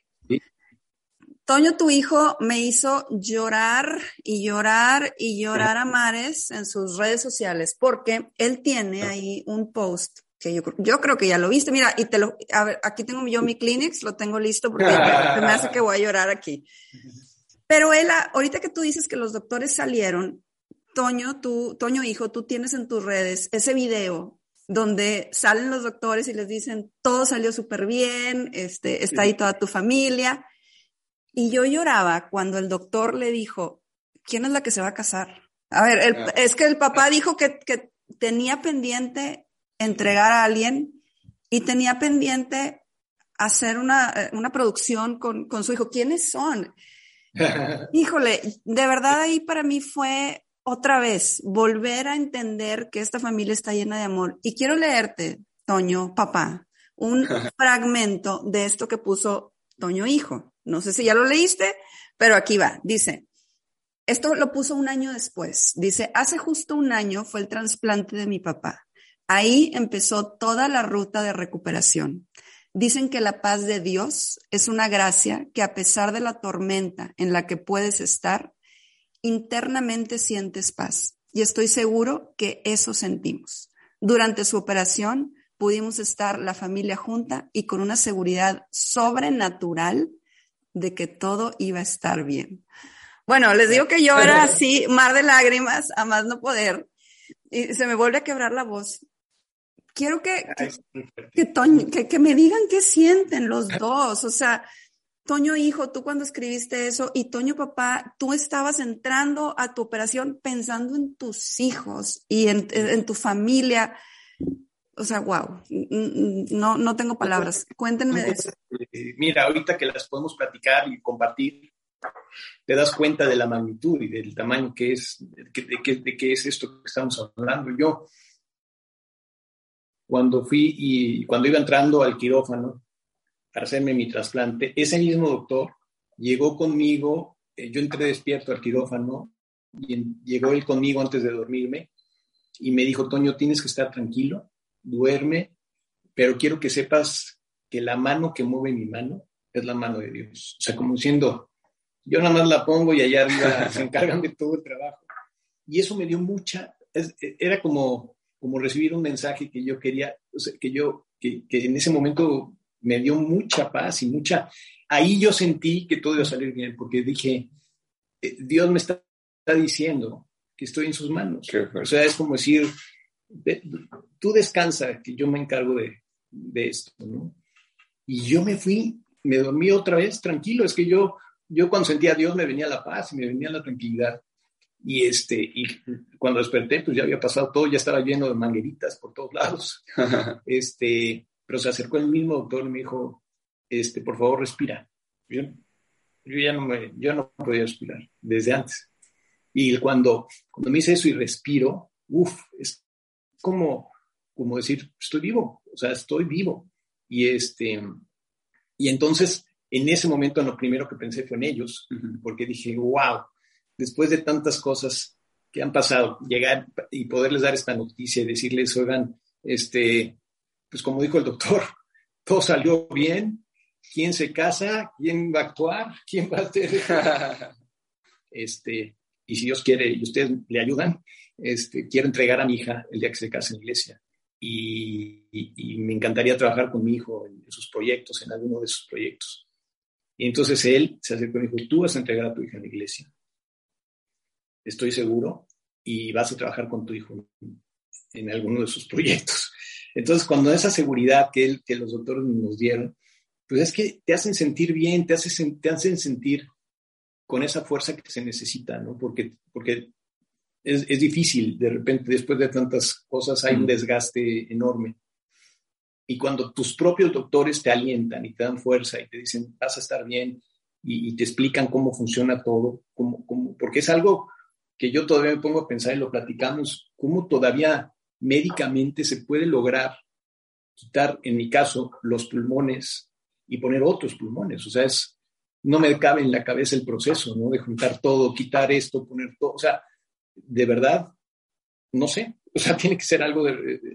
Toño, tu hijo, me hizo llorar y llorar y llorar a mares en sus redes sociales porque él tiene ahí un post que yo, yo creo que ya lo viste. Mira, y te lo, a ver, aquí tengo yo mi Kleenex, lo tengo listo porque me hace que voy a llorar aquí. Pero él, ahorita que tú dices que los doctores salieron, Toño, tú, Toño hijo, tú tienes en tus redes ese video donde salen los doctores y les dicen todo salió súper bien, este, está ahí toda tu familia Y yo lloraba cuando el doctor le dijo, ¿quién es la que se va a casar? A ver, ah. es que el papá dijo que, que tenía pendiente entregar a alguien y tenía pendiente hacer una, eh, una producción con, con, su hijo. ¿Quiénes son? Híjole, de verdad ahí para mí fue otra vez volver a entender que esta familia está llena de amor. Y quiero leerte, Toño, papá, un fragmento de esto que puso Toño Hijo. No sé si ya lo leíste, pero aquí va. Dice, esto lo puso un año después. Dice, hace justo un año fue el trasplante de mi papá. Ahí empezó toda la ruta de recuperación. Dicen que la paz de Dios es una gracia que a pesar de la tormenta en la que puedes estar, internamente sientes paz. Y estoy seguro que eso sentimos. Durante su operación pudimos estar la familia junta y con una seguridad sobrenatural de que todo iba a estar bien. Bueno, les digo que yo era así, mar de lágrimas, a más no poder, y se me vuelve a quebrar la voz quiero que, que, que, me digan qué sienten los dos. O sea, Toño hijo, tú cuando escribiste eso y Toño papá, tú estabas entrando a tu operación pensando en tus hijos y en, en tu familia. O sea, wow, no, no tengo palabras. Cuéntenme de eso. Eh, mira, ahorita que las podemos platicar y compartir, te das cuenta de la magnitud y del tamaño que es, de, de, de qué es esto que estamos hablando. Yo, cuando fui y cuando iba entrando al quirófano para hacerme mi trasplante, ese mismo doctor llegó conmigo, eh, yo entré despierto al quirófano y llegó él conmigo antes de dormirme y me dijo, Toño, tienes que estar tranquilo, duerme, pero quiero que sepas que la mano que mueve mi mano es la mano de Dios. O sea, como diciendo, yo nada más la pongo y allá arriba se encargan de todo el trabajo. Y eso me dio mucha, era como como recibir un mensaje que yo quería, que yo, que, en ese momento me dio mucha paz y mucha, ahí yo sentí que todo iba a salir bien, porque dije, eh, Dios me está, diciendo que estoy en sus manos. O sea, es como decir, tú descansa, que yo me encargo de, de esto, ¿no? Y yo me fui, me dormí otra vez tranquilo, es que yo, yo cuando sentía a Dios me venía la paz, me venía la tranquilidad. Y, este, y cuando desperté, pues ya había pasado todo, ya estaba lleno de mangueritas por todos lados. este, pero se acercó el mismo doctor y me dijo, este, por favor, respira. Yo, yo ya no, me, yo no podía respirar desde antes. Y cuando, cuando me hice eso y respiro, uff, es como, como decir, estoy vivo, o sea, estoy vivo. Y, este, y entonces, en ese momento, lo primero que pensé fue en ellos, porque dije, wow, después de tantas cosas que han pasado, llegar y poderles dar esta noticia y decirles, oigan, este, pues como dijo el doctor, todo salió bien, ¿quién se casa? ¿Quién va a actuar? ¿Quién va a hacer? este, y si Dios quiere y ustedes le ayudan, este, quiero entregar a mi hija el día que se case en la iglesia. Y, me encantaría trabajar con mi hijo en, sus proyectos, en alguno de sus proyectos. Y entonces él se acercó y dijo, tú vas a entregar a tu hija en la iglesia estoy seguro, y vas a trabajar con tu hijo en alguno de sus proyectos. Entonces, cuando esa seguridad que, él, que los doctores nos dieron, pues es que te hacen sentir bien, te, te hacen sentir con esa fuerza que se necesita, ¿no? Porque, porque es, es difícil, de repente, después de tantas cosas, hay un desgaste enorme. Y cuando tus propios doctores te alientan y te dan fuerza y te dicen, vas a estar bien, y, y te explican cómo funciona todo, cómo, cómo, porque es algo que yo todavía me pongo a pensar y lo platicamos, cómo todavía médicamente se puede lograr quitar, en mi caso, los pulmones y poner otros pulmones. O sea, es, no me cabe en la cabeza el proceso, ¿no? De juntar todo, quitar esto, poner todo. O sea, de verdad, no sé. O sea, tiene que ser algo,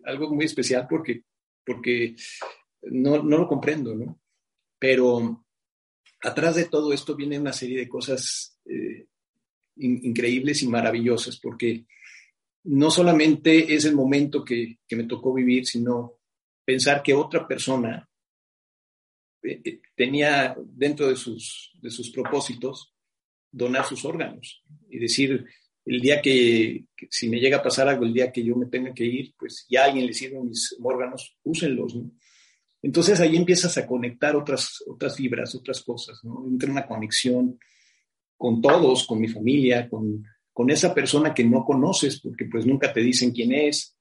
algo muy especial porque, porque no, no lo comprendo, ¿no? Pero atrás de todo esto viene una serie de cosas eh, increíbles y maravillosas, porque no solamente es el momento que, me tocó vivir, sino pensar que otra persona eh, eh, tenía dentro de sus, de sus propósitos donar sus órganos y decir, el día que, si me llega a pasar algo, el día que yo me tenga que ir, pues ya alguien le sirve mis órganos, úsenlos. Entonces ahí empiezas a conectar otras, otras fibras, otras cosas, ¿no? Entra una conexión con todos, con mi familia, con, con esa persona que no conoces, porque pues nunca te dicen quién es.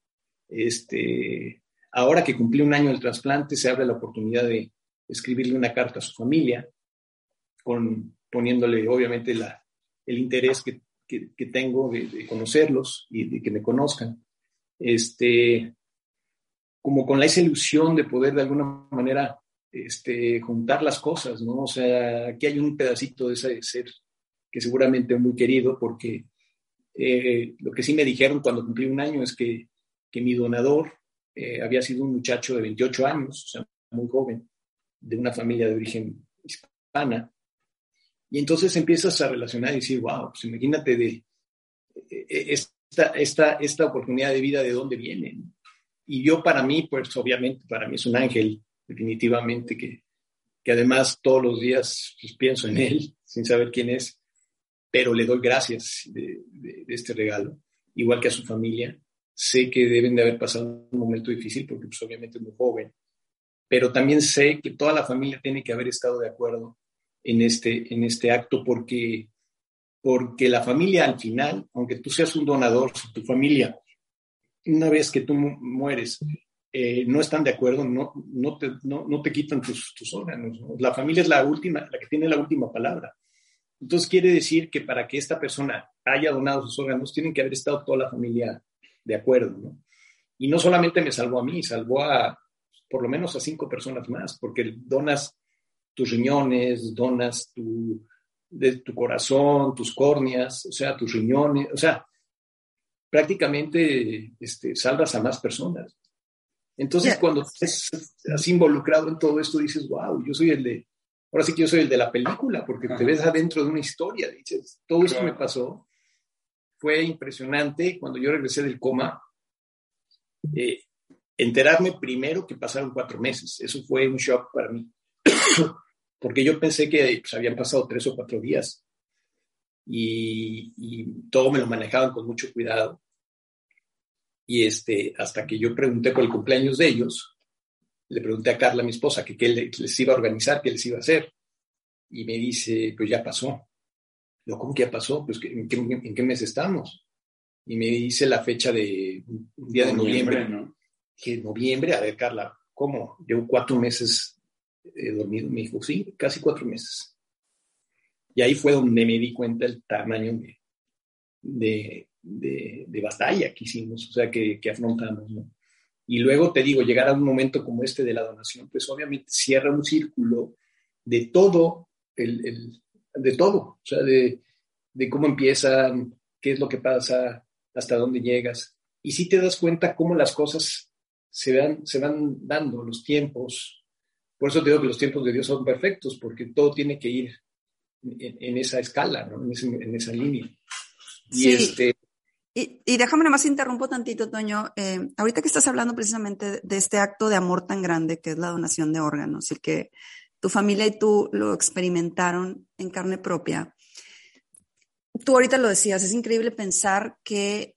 Este, ahora que cumplí un año del trasplante, se abre la oportunidad de escribirle una carta a su familia, con, poniéndole obviamente la, el interés que, que, tengo de, conocerlos y de que me conozcan. Este, como con esa ilusión de poder de alguna manera este, juntar las cosas, ¿no? O sea, aquí hay un pedacito de ese ser que seguramente es muy querido, porque eh, lo que sí me dijeron cuando cumplí un año es que, que mi donador eh, había sido un muchacho de 28 años, o sea, muy joven, de una familia de origen hispana. Y entonces empiezas a relacionar y decir, wow, pues imagínate de eh, esta, esta, esta oportunidad de vida, de dónde viene. Y yo para mí, pues obviamente, para mí es un ángel, definitivamente, que, que además todos los días pues, pienso en él, sin saber quién es, pero le doy gracias de, este regalo, igual que a su familia. Sé que deben de haber pasado un momento difícil porque pues, obviamente es muy joven, pero también sé que toda la familia tiene que haber estado de acuerdo en este, en este acto porque, porque la familia al final, aunque tú seas un donador, si tu familia una vez que tú mueres, eh, no están de acuerdo, no, no, te, no, no te quitan tus, tus órganos. La familia es la última, la que tiene la última palabra. Entonces quiere decir que para que esta persona haya donado sus órganos, tienen que haber estado toda la familia de acuerdo, ¿no? Y no solamente me salvó a mí, salvó a por lo menos a cinco personas más, porque donas tus riñones, donas tu, de tu corazón, tus córneas, o sea, tus riñones, o sea, prácticamente este, salvas a más personas. Entonces, cuando estás involucrado en todo esto, dices, wow, yo soy el de, ahora sí que yo soy el de la película, porque te ves adentro de una historia, dices, todo esto me pasó. Fue impresionante cuando yo regresé del coma, eh, enterarme primero que pasaron cuatro meses. Eso fue un shock para mí, porque yo pensé que pues, habían pasado tres o cuatro días y, todo me lo manejaban con mucho cuidado. Y este, hasta que yo pregunté por el cumpleaños de ellos, le pregunté a Carla, mi esposa, que qué les iba a organizar, qué les iba a hacer. Y me dice, pues ya pasó. Yo, ¿cómo que ya pasó? Pues, ¿en qué, en qué mes estamos? Y me dice la fecha de un día de noviembre. ¿no? Que noviembre, a ver, Carla, ¿cómo? Llevo cuatro meses eh, dormido. Me dijo, sí, casi cuatro meses. Y ahí fue donde me di cuenta el tamaño de, de, batalla que hicimos, o sea, que, que afrontamos. Y luego te digo, llegar a un momento como este de la donación, pues obviamente cierra un círculo de todo, el, el, de todo, o sea, de, de, cómo empiezan, qué es lo que pasa, hasta dónde llegas. Y sí te das cuenta cómo las cosas se van, se van dando, los tiempos. Por eso te digo que los tiempos de Dios son perfectos, porque todo tiene que ir en, esa escala, ¿no? en, esa línea. Y, este... y, y, déjame nomás interrumpo tantito, Toño. Eh, ahorita que estás hablando precisamente de este acto de amor tan grande que es la donación de órganos y que tu familia y tú lo experimentaron en carne propia. Tú ahorita lo decías, es increíble pensar que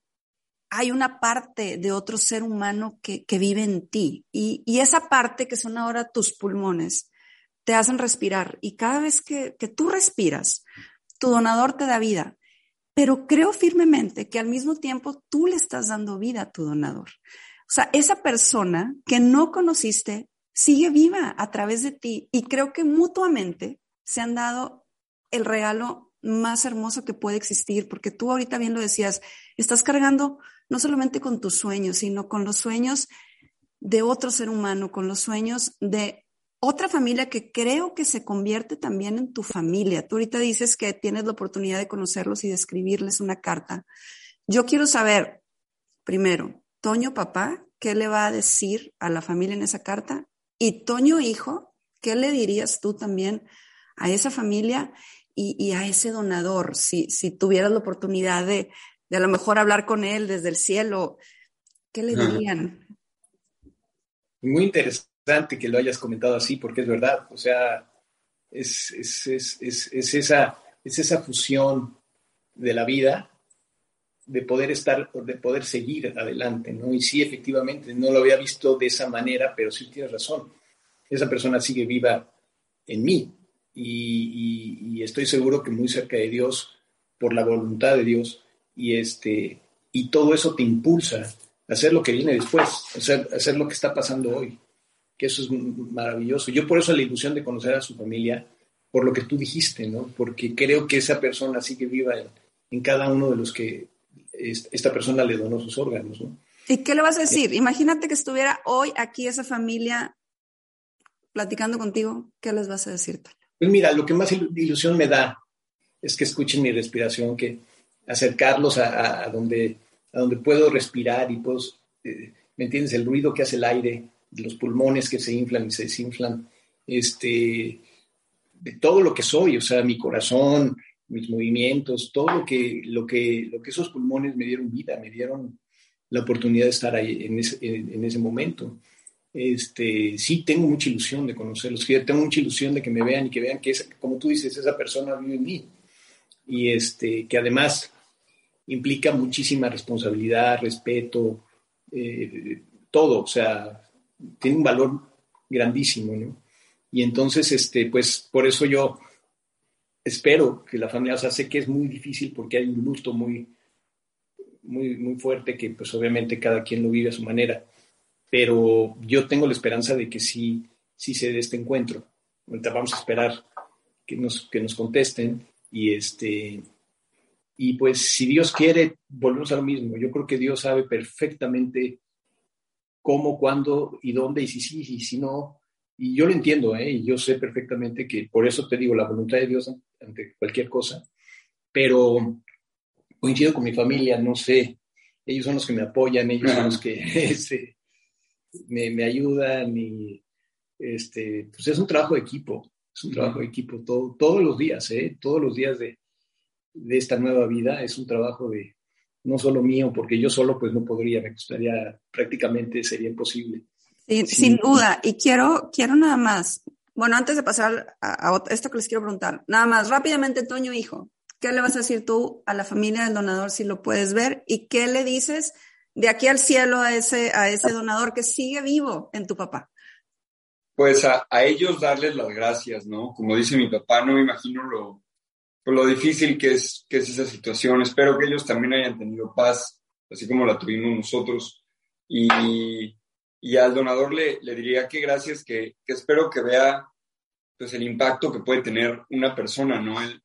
hay una parte de otro ser humano que, que vive en ti y, y, esa parte que son ahora tus pulmones te hacen respirar y cada vez que, que tú respiras, tu donador te da vida. Pero creo firmemente que al mismo tiempo tú le estás dando vida a tu donador. O sea, esa persona que no conociste sigue viva a través de ti y creo que mutuamente se han dado el regalo más hermoso que puede existir, porque tú ahorita bien lo decías, estás cargando no solamente con tus sueños, sino con los sueños de otro ser humano, con los sueños de otra familia que creo que se convierte también en tu familia. Tú ahorita dices que tienes la oportunidad de conocerlos y de escribirles una carta. Yo quiero saber, primero, Toño papá, ¿qué le va a decir a la familia en esa carta? Y Toño hijo, ¿qué le dirías tú también a esa familia y, a ese donador? Si, si tuvieras la oportunidad de, de a lo mejor hablar con él desde el cielo, ¿qué le dirían? Muy interesante que lo hayas comentado así, porque es verdad, o sea, es, es, es, es, esa, es esa fusión de la vida, de poder estar, de poder seguir adelante, ¿no? Y sí, efectivamente, no lo había visto de esa manera, pero sí tienes razón. esa persona sigue viva en mí y, estoy seguro que muy cerca de Dios, por la voluntad de Dios, y, este, y todo eso te impulsa a hacer lo que viene después, a hacer, hacer lo que está pasando hoy, que eso es maravilloso. Yo por eso la ilusión de conocer a su familia, por lo que tú dijiste, ¿no? Porque creo que esa persona sigue viva en, en cada uno de los que esta persona le donó sus órganos, ¿no? ¿Y qué le vas a decir? Imagínate que estuviera hoy aquí esa familia platicando contigo, ¿qué les vas a decir? Pues mira, lo que más ilusión me da es que escuchen mi respiración, que acercarlos a, donde, a donde puedo respirar y puedo, eh, ¿me entiendes? El ruido que hace el aire, los pulmones que se inflan y se desinflan, este, de todo lo que soy, o sea, mi corazón, mis movimientos, todo lo que, lo que, lo que esos pulmones me dieron vida, me dieron la oportunidad de estar ahí en ese, en, ese momento. Este, sí, tengo mucha ilusión de conocerlos, tengo mucha ilusión de que me vean y que vean que, como tú dices, esa persona vive en mí. Y este, que además implica muchísima responsabilidad, respeto, eh, todo, o sea, tiene un valor grandísimo, ¿no? Y entonces, este, pues, por eso yo espero que la familia, o sea, que es muy difícil porque hay un luto muy, muy, muy fuerte que pues obviamente cada quien lo vive a su manera, pero yo tengo la esperanza de que sí, sí se dé este encuentro. Ahorita vamos a esperar que nos, que nos contesten y este y pues si Dios quiere, volvemos a lo mismo. Yo creo que Dios sabe perfectamente cómo, cuándo y dónde y si sí y si no. Y yo lo entiendo, ¿eh? y yo sé perfectamente que por eso te digo la voluntad de Dios ante cualquier cosa, pero coincido con mi familia, no sé, ellos son los que me apoyan, ellos son los que este, me, ayudan y este, pues es un trabajo de equipo, es un trabajo de equipo todo, todos los días, ¿eh? todos los días de, esta nueva vida es un trabajo de, no solo mío, porque yo solo pues no podría, me gustaría, prácticamente sería imposible. Sin duda, y quiero, quiero nada más, bueno, antes de pasar a, a, esto que les quiero preguntar, nada más, rápidamente, Toño, hijo, ¿Qué le vas a decir tú a la familia del donador si lo puedes ver? ¿Y qué le dices de aquí al cielo a ese, a ese donador que sigue vivo en tu papá? Pues a, ellos darles las gracias, ¿no? Como dice mi papá, no me imagino lo, pues lo difícil que es, que es esa situación. Espero que ellos también hayan tenido paz, así como la tuvimos nosotros. Y, y al donador le, le diría que gracias, que, que, espero que vea pues, el impacto que puede tener una persona, ¿no? El,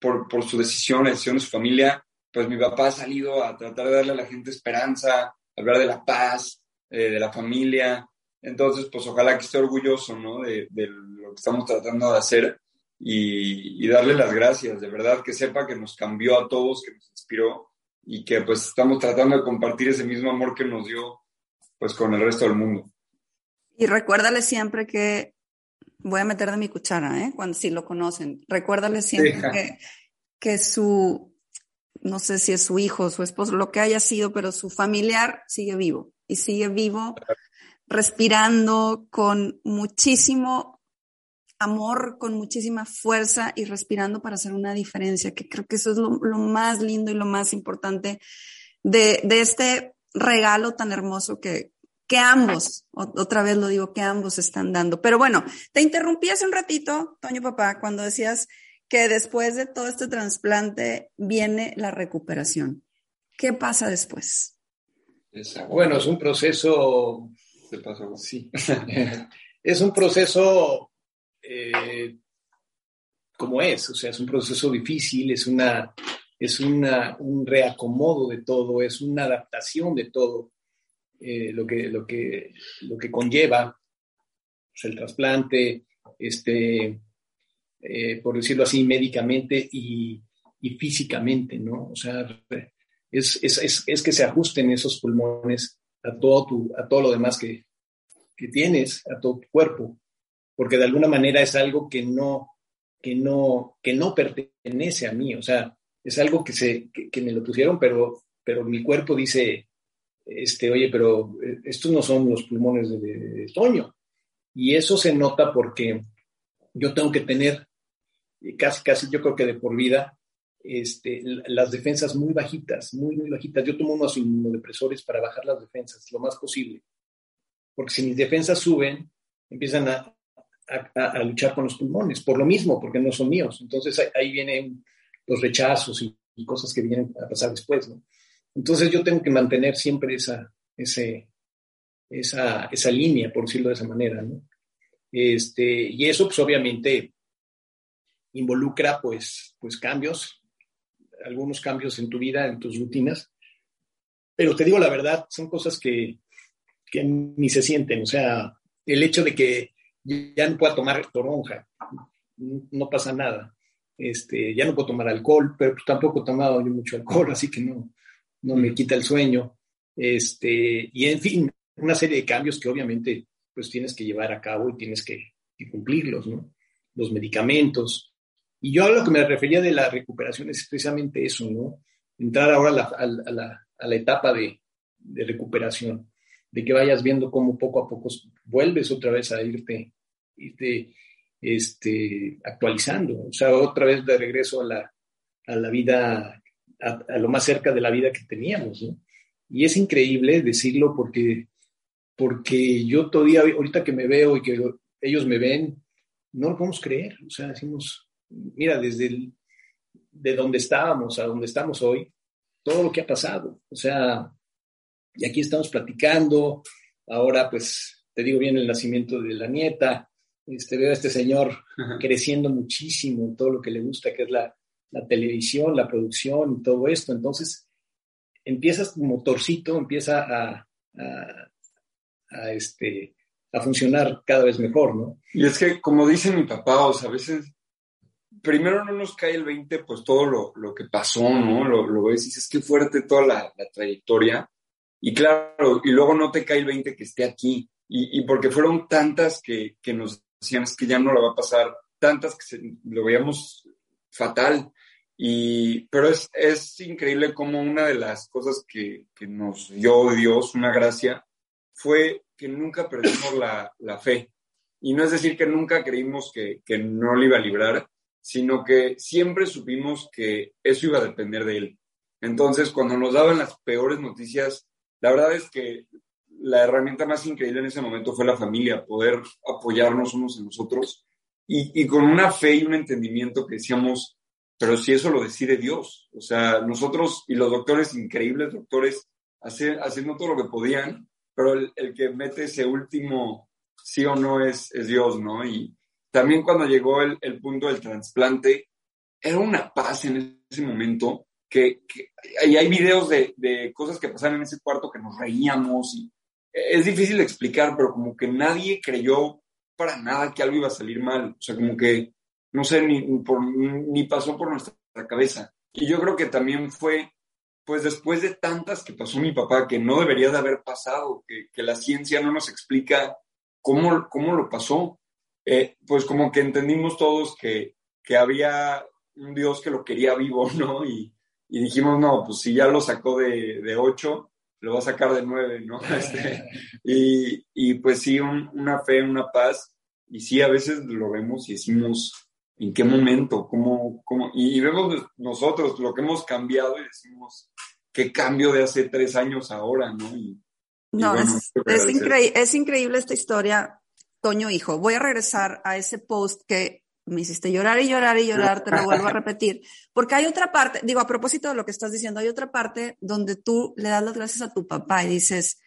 por, por su decisión, la decisión de su familia, pues mi papá ha salido a tratar de darle a la gente esperanza, hablar de la paz, eh, de la familia. Entonces, pues ojalá que esté orgulloso, ¿no? De lo que estamos tratando de hacer y, y, darle las gracias, de verdad, que sepa que nos cambió a todos, que nos inspiró y que pues estamos tratando de compartir ese mismo amor que nos dio, pues con el resto del mundo. Y recuérdale siempre que voy a meter de mi cuchara, ¿eh? Cuando sí lo conocen. Recuérdale siempre que, que su, no sé si es su hijo, su esposo, lo que haya sido, pero su familiar sigue vivo y sigue vivo, respirando con muchísimo amor, con muchísima fuerza y respirando para hacer una diferencia, que creo que eso es lo, más lindo y lo más importante de, este regalo tan hermoso que, que ambos, otra vez lo digo, que ambos están dando. Pero bueno, te interrumpí hace un ratito, Toño Papá, cuando decías que después de todo este trasplante viene la recuperación. ¿Qué pasa después? Bueno, es un proceso. Sí. es un proceso eh, como es, o sea, es un proceso difícil, es una, es una, un reacomodo de todo, es una adaptación de todo eh, lo, que, lo, que, lo que conlleva pues, el trasplante, este, eh, por decirlo así, médicamente y, y, físicamente, ¿no? O sea, es, es, es, que se ajusten esos pulmones a todo, tu, a todo lo demás que, que tienes, a todo tu cuerpo, porque de alguna manera es algo que no, que no, que no pertenece a mí, o sea, es algo que, se, que, que me lo pusieron, pero, pero mi cuerpo dice, este, oye, pero eh, estos no son los pulmones de, Toño. Y eso se nota porque yo tengo que tener, eh, casi, casi yo creo que de por vida, este, las defensas muy bajitas, muy, muy bajitas. Yo tomo unos inmunodepresores para bajar las defensas lo más posible. Porque si mis defensas suben, empiezan a, a, luchar con los pulmones, por lo mismo, porque no son míos. Entonces ahí, vienen los rechazos y, cosas que vienen a pasar después, ¿no? Entonces yo tengo que mantener siempre esa, ese, esa, esa línea, por decirlo de esa manera, ¿no? Este, y eso, pues obviamente, involucra, pues, pues cambios, algunos cambios en tu vida, en tus rutinas, pero te digo la verdad, son cosas que, que ni se sienten, o sea, el hecho de que ya no pueda tomar toronja, no pasa nada. Este, ya no puedo tomar alcohol, pero pues tampoco he tomado yo mucho alcohol, así que no, no me quita el sueño. Este, y en fin, una serie de cambios que obviamente pues tienes que llevar a cabo y tienes que, cumplirlos, ¿no? Los medicamentos. Y yo a lo que me refería de la recuperación es precisamente eso, ¿no? Entrar ahora a la, a la, etapa de, de recuperación, de que vayas viendo cómo poco a poco vuelves otra vez a irte irte este, actualizando, o sea, otra vez de regreso a la, a la vida, a, lo más cerca de la vida que teníamos, ¿no? Y es increíble decirlo porque, porque yo todavía, ahorita que me veo y que ellos me ven, no lo podemos creer, o sea, decimos, mira, desde el, de donde estábamos a donde estamos hoy, todo lo que ha pasado, o sea, y aquí estamos platicando, ahora pues te digo bien el nacimiento de la nieta, este, veo a este señor creciendo muchísimo en todo lo que le gusta, que es la, televisión, la producción y todo esto. Entonces, empiezas motorcito, empieza a, a, este, a funcionar cada vez mejor, ¿no? Y es que, como dice mi papá, o sea, a veces, primero no nos cae el 20, pues todo lo, que pasó, ¿no? Lo, lo ves y dices, qué fuerte toda la, trayectoria. Y claro, y luego no te cae el 20 que esté aquí. Y, y porque fueron tantas que, que nos decían es que ya no la va a pasar, tantas que lo veíamos fatal. Y, pero es, es increíble como una de las cosas que, que, nos dio Dios, una gracia, fue que nunca perdimos la, la fe. Y no es decir que nunca creímos que, que, no le iba a librar, sino que siempre supimos que eso iba a depender de él. Entonces, cuando nos daban las peores noticias, la verdad es que la herramienta más increíble en ese momento fue la familia, poder apoyarnos unos en nosotros y, con una fe y un entendimiento que decíamos, pero si eso lo decide Dios, o sea, nosotros y los doctores, increíbles doctores, haciendo todo lo que podían, pero el, que mete ese último sí o no es, es Dios, ¿no? Y también cuando llegó el, punto del trasplante, era una paz en ese momento, que, y hay videos de, de, cosas que pasaban en ese cuarto que nos reíamos y es difícil de explicar, pero como que nadie creyó para nada que algo iba a salir mal. O sea, como que, no sé, ni, ni pasó por nuestra cabeza. Y yo creo que también fue, pues después de tantas que pasó mi papá, que no debería de haber pasado, que, que la ciencia no nos explica cómo, cómo lo pasó, eh, pues como que entendimos todos que, que había un Dios que lo quería vivo, ¿no? Y, y dijimos, no, pues si ya lo sacó de, de ocho, lo va a sacar de nueve, ¿no? Este, y, y, pues sí, una fe, una paz, y sí, a veces lo vemos y decimos, ¿en qué momento? ¿Cómo, cómo? Y, vemos nosotros lo que hemos cambiado y decimos, ¿qué cambio de hace tres años ahora, no? no, es, es, es increíble esta historia, Toño Hijo. Voy a regresar a ese post que me hiciste llorar y llorar y llorar, te lo vuelvo a repetir, porque hay otra parte, digo, a propósito de lo que estás diciendo, hay otra parte donde tú le das las gracias a tu papá y dices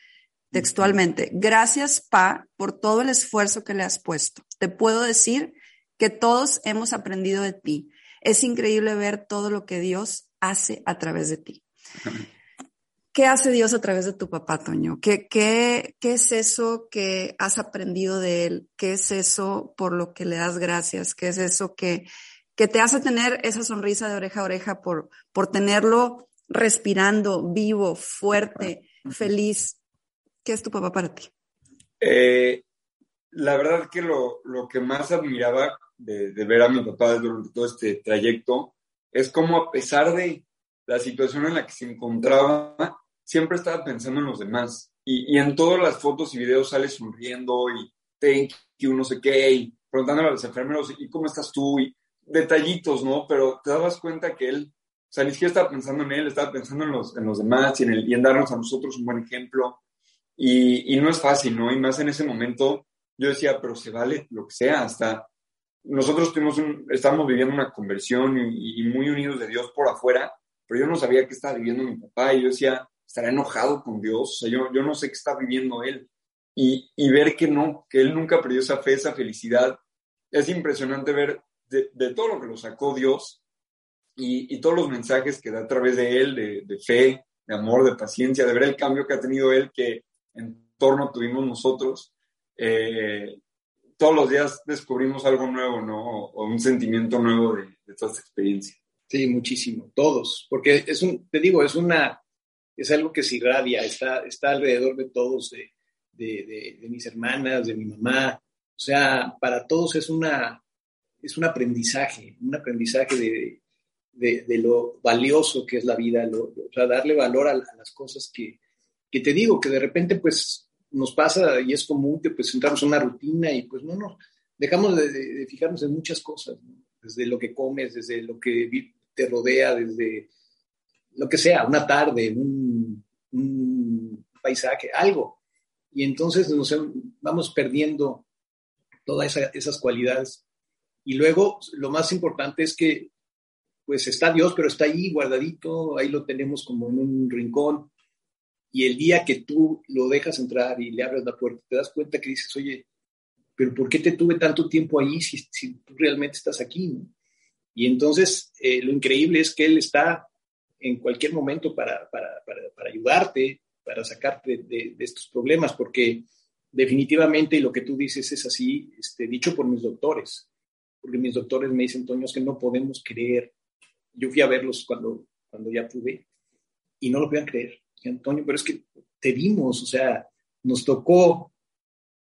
textualmente, gracias, pa, por todo el esfuerzo que le has puesto. Te puedo decir que todos hemos aprendido de ti. Es increíble ver todo lo que Dios hace a través de ti. ¿Qué hace Dios a través de tu papá, Toño? ¿Qué, qué, qué es eso que has aprendido de él? ¿Qué es eso por lo que le das gracias? ¿Qué es eso que, que te hace tener esa sonrisa de oreja a oreja por, por tenerlo respirando, vivo, fuerte, feliz? ¿Qué es tu papá para ti? Eh, la verdad que lo, lo, que más admiraba de, de ver a mi papá durante todo este trayecto es cómo a pesar de la situación en la que se encontraba, siempre estaba pensando en los demás. Y, y en todas las fotos y videos sale sonriendo y thank you, no sé qué, y preguntándole a los enfermeros, ¿y cómo estás tú? Y detallitos, ¿no? Pero te dabas cuenta que él, o sea, ni siquiera estaba pensando en él, estaba pensando en los, en los demás y en, el, y en darnos a nosotros un buen ejemplo. Y, y, no es fácil, ¿no? Y más en ese momento yo decía, pero se vale lo que sea, hasta nosotros tuvimos un, viviendo una conversión y, muy unidos de Dios por afuera, pero yo no sabía qué estaba viviendo mi papá y yo decía, estará enojado con Dios, o sea, yo, yo no sé qué está viviendo él. Y, y, ver que no, que él nunca perdió esa fe, esa felicidad, es impresionante ver de, de todo lo que lo sacó Dios y, y, todos los mensajes que da a través de él, de, de, fe, de amor, de paciencia, de ver el cambio que ha tenido él, que en torno tuvimos nosotros. Eh, todos los días descubrimos algo nuevo, ¿no? O un sentimiento nuevo de, toda esta experiencia. Sí, muchísimo, todos, porque es un, te digo, es una, es algo que se irradia, está, está alrededor de todos, de, de, mis hermanas, de mi mamá, o sea, para todos es una, es un aprendizaje, un aprendizaje de, de, lo valioso que es la vida, o sea, darle valor a, las cosas que, que te digo, que de repente pues nos pasa y es común que pues entramos en una rutina y pues no, no, dejamos de, fijarnos en muchas cosas, desde lo que comes, desde lo que te rodea, desde lo que sea, una tarde, un, paisaje, algo. Y entonces nos vamos perdiendo todas esas cualidades. Y luego lo más importante es que pues está Dios, pero está ahí guardadito, ahí lo tenemos como en un rincón y el día que tú lo dejas entrar y le abres la puerta, te das cuenta que dices, oye, pero ¿por qué te tuve tanto tiempo ahí si, si tú realmente estás aquí? Y entonces eh, lo increíble es que Él está en cualquier momento para, para, para, para ayudarte, para sacarte de, de, estos problemas, porque definitivamente lo que tú dices es así, este, dicho por mis doctores, porque mis doctores me dicen, Toño, es que no podemos creer. Yo fui a verlos cuando, cuando ya pude y no lo podían creer Antonio, pero es que te vimos, o sea, nos tocó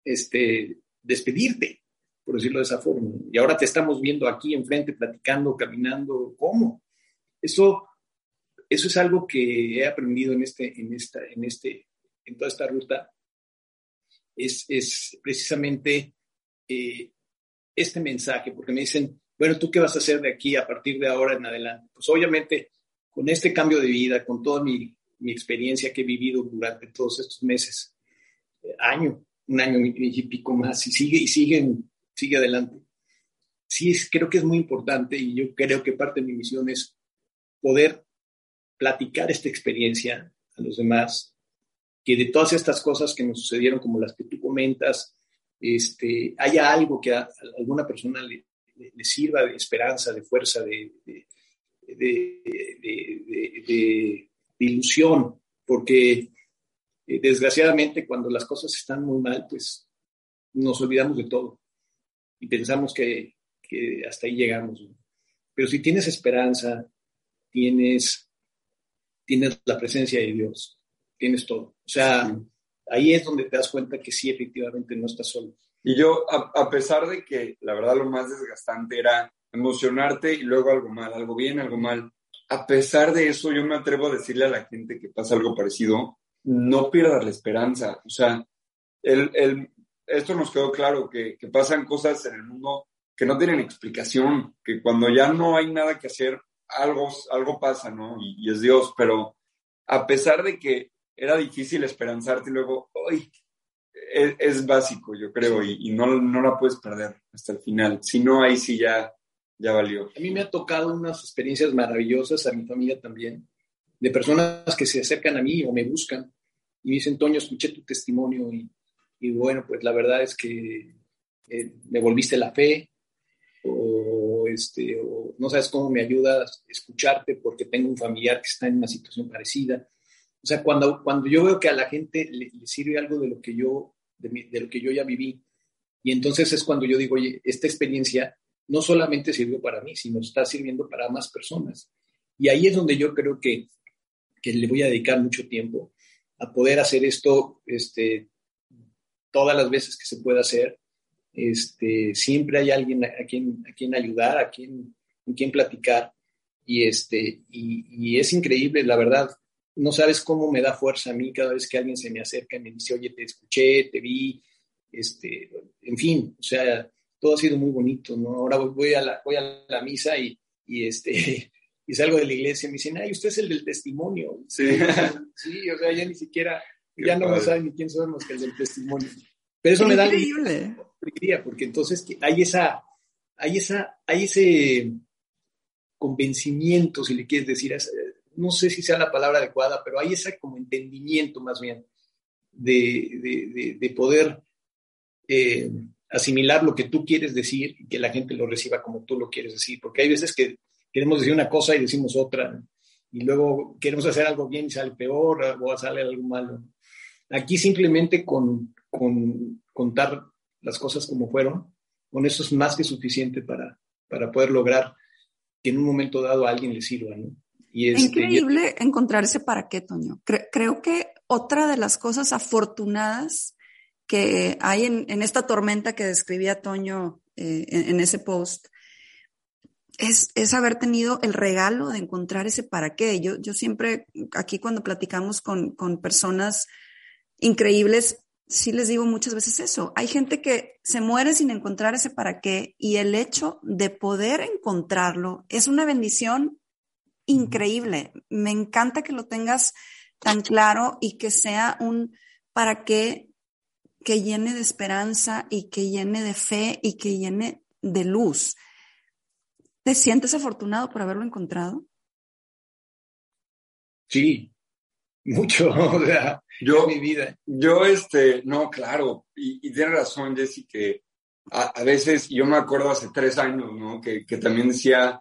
este, despedirte, por decirlo de esa forma. Y ahora te estamos viendo aquí enfrente, platicando, caminando. ¿Cómo? Eso, eso es algo que he aprendido en, este, en, esta, en, este, en toda esta ruta. Es, es precisamente eh, este mensaje, porque me dicen, bueno, ¿tú qué vas a hacer de aquí a partir de ahora en adelante? Pues obviamente, con este cambio de vida, con toda mi mi experiencia que he vivido durante todos estos meses, eh, año, un año y pico más, y sigue, y sigue, sigue adelante. Sí, creo que es muy importante y yo creo que parte de mi misión es poder platicar esta experiencia a los demás, que de todas estas cosas que nos sucedieron, como las que tú comentas, este, haya algo que a, alguna persona le, le, sirva de esperanza, de fuerza, de, de, de ilusión, porque eh, desgraciadamente cuando las cosas están muy mal, pues nos olvidamos de todo y pensamos que, que hasta ahí llegamos. Pero si tienes esperanza, tienes, tienes la presencia de Dios, tienes todo. O sea, ahí es donde te das cuenta que sí, efectivamente, no estás solo. Y yo, a, a, pesar de que la verdad lo más desgastante era emocionarte y luego algo mal, algo bien, algo mal, a pesar de eso, yo me atrevo a decirle a la gente que pasa algo parecido, no pierdas la esperanza. O sea, el, el, esto nos quedó claro, que, que, pasan cosas en el mundo que no tienen explicación, que cuando ya no hay nada que hacer, algo, algo pasa, ¿no? Y, y es Dios, pero a pesar de que era difícil esperanzarte y luego, ¡ay! Es, es, básico, yo creo, y, y, no, no la puedes perder hasta el final. Si no, ahí sí ya ya valió. A mí me ha tocado unas experiencias maravillosas, a mi familia también, de personas que se acercan a mí o me buscan y me dicen, Toño, escuché tu testimonio y, y bueno, pues la verdad es que eh, me volviste la fe o, este, no sabes cómo me ayudas a escucharte porque tengo un familiar que está en una situación parecida. O sea, cuando, cuando yo veo que a la gente le, sirve algo de lo, que yo, de lo que yo ya viví, y entonces es cuando yo digo, oye, esta experiencia no solamente sirvió para mí, sino está sirviendo para más personas. Y ahí es donde yo creo que, que le voy a dedicar mucho tiempo a poder hacer esto este, todas las veces que se pueda hacer. Este, siempre hay alguien a quien, a quien ayudar, a quien, a quien platicar. Y, este, y, y, es increíble, la verdad. No sabes cómo me da fuerza a mí cada vez que alguien se me acerca y me dice, oye, te escuché, te vi, este, en fin, o sea, todo ha sido muy bonito, ¿no? Ahora voy a la, voy a la misa y, y este, y salgo de la iglesia y me dicen, ay, usted es el del testimonio. Sí, sí o sea, ya ni siquiera, ya no me saben ni quién soy más que el del testimonio. Pero eso me da increíble. Porque entonces hay esa, hay esa, hay ese convencimiento, si le quieres decir, no sé si sea la palabra adecuada, pero hay ese como entendimiento más bien de, poder eh, asimilar lo que tú quieres decir y que la gente lo reciba como tú lo quieres decir, porque hay veces que queremos decir una cosa y decimos otra, y luego queremos hacer algo bien y sale peor o sale algo malo. Aquí simplemente con, contar las cosas como fueron, con eso es más que suficiente para, para poder lograr que en un momento dado a alguien le sirva, ¿no? Y es este, increíble encontrar ese para qué, Toño. creo que otra de las cosas afortunadas que hay en, esta tormenta que describía Toño eh, en, ese post es, es, haber tenido el regalo de encontrar ese para qué. Yo, yo siempre, aquí cuando platicamos con, con personas increíbles, sí les digo muchas veces eso. Hay gente que se muere sin encontrar ese para qué y el hecho de poder encontrarlo es una bendición increíble. Me encanta que lo tengas tan claro y que sea un para qué que llene de esperanza y que llene de fe y que llene de luz. ¿Te sientes afortunado por haberlo encontrado? Sí, mucho, o sea, yo, mi vida. Yo, este, no, claro, y, y tiene razón, Jessy, que a, veces, yo me acuerdo hace tres años, ¿no? Que, que también decía,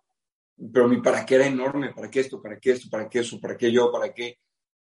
pero mi para qué era enorme, para qué esto, para qué esto, para qué eso, para qué yo, para qué.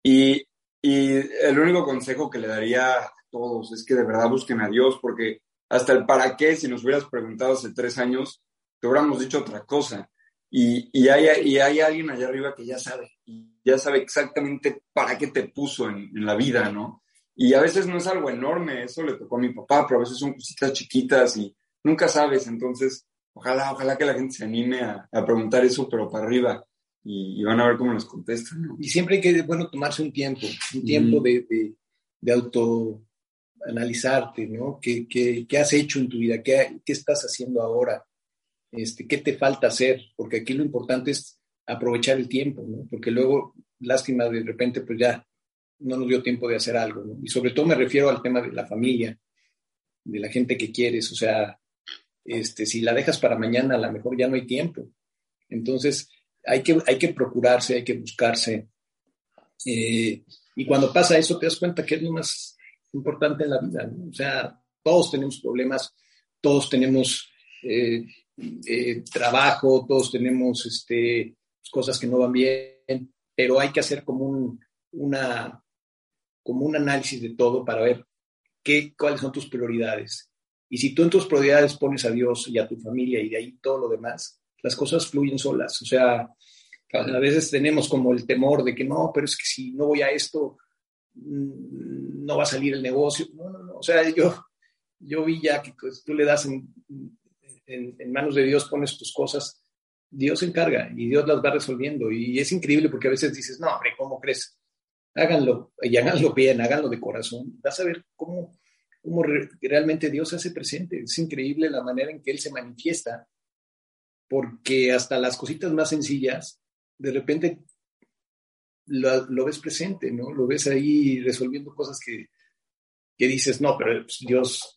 Y, y el único consejo que le daría a todos es que de verdad busquen a Dios, porque hasta el para qué, si nos hubieras preguntado hace tres años, te hubiéramos dicho otra cosa. Y, y, hay, y hay alguien allá arriba que ya sabe, y ya sabe exactamente para qué te puso en, en, la vida, ¿no? Y a veces no es algo enorme, eso le tocó a mi papá, pero a veces son cositas chiquitas y nunca sabes, entonces ojalá, ojalá que la gente se anime a, a preguntar eso, pero para arriba, y, van a ver cómo nos contestan. Y siempre hay que, bueno, tomarse un tiempo, un tiempo de, de, de autoanalizarte, ¿no? ¿Qué, ¿Qué, qué, has hecho en tu vida? ¿Qué, ¿Qué estás haciendo ahora? Este, ¿Qué te falta hacer? Porque aquí lo importante es aprovechar el tiempo, ¿no? Porque luego, lástima, de repente, pues ya no nos dio tiempo de hacer algo, ¿no? Y sobre todo me refiero al tema de la familia, de la gente que quieres, o sea, este, si la dejas para mañana, a lo mejor ya no hay tiempo. Entonces, hay que, hay que procurarse, hay que buscarse. Eh, y cuando pasa eso, te das cuenta que es lo más importante en la vida. O sea, todos tenemos problemas, todos tenemos eh, eh, trabajo, todos tenemos este, cosas que no van bien, pero hay que hacer como un, una, como un análisis de todo para ver qué, cuáles son tus prioridades y si tú en tus prioridades pones a Dios y a tu familia y de ahí todo lo demás, las cosas fluyen solas. O sea, a veces tenemos como el temor de que no, pero es que si no voy a esto, mm, no va a salir el negocio. No, no, no. O sea, yo, yo vi ya que pues, tú le das en, en, manos de Dios, pones tus cosas, Dios se encarga y Dios las va resolviendo. Y es increíble porque a veces dices, no, hombre, ¿cómo crees? Háganlo y háganlo bien, háganlo de corazón. Vas a ver cómo cómo realmente Dios se hace presente. Es increíble la manera en que Él se manifiesta, porque hasta las cositas más sencillas, de repente lo, ves presente, ¿no? Lo ves ahí resolviendo cosas que, que dices, no, pero pues, Dios,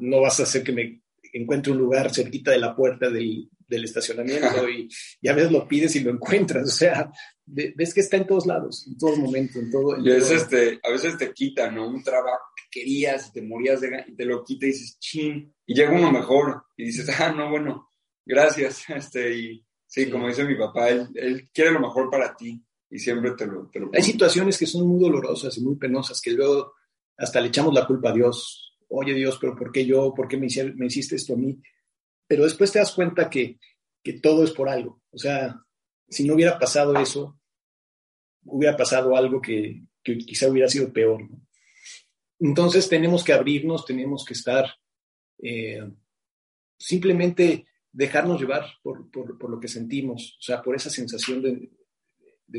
no vas a hacer que me encuentre un lugar cerquita de la puerta del, del estacionamiento y, y, a veces lo pides y lo encuentras. O sea, ves que está en todos lados, en todo momento, en todo. y a veces, te, a veces te quita, ¿no? Un trabajo que querías y te morías de y te lo quita y dices, chin, y llega uno mejor y dices, ah, no, bueno, gracias. Este, y sí, como dice mi papá, él, él, quiere lo mejor para ti y siempre te lo, te lo Hay situaciones que son muy dolorosas y muy penosas que luego hasta le echamos la culpa a Dios. Oye Dios, pero ¿por qué yo? ¿Por qué me, me hiciste esto a mí? Pero después te das cuenta que, que todo es por algo. O sea, si no hubiera pasado eso, hubiera pasado algo que, quizá hubiera sido peor. Entonces tenemos que abrirnos, tenemos que estar, eh, simplemente dejarnos llevar por, lo que sentimos, o sea, por esa sensación de,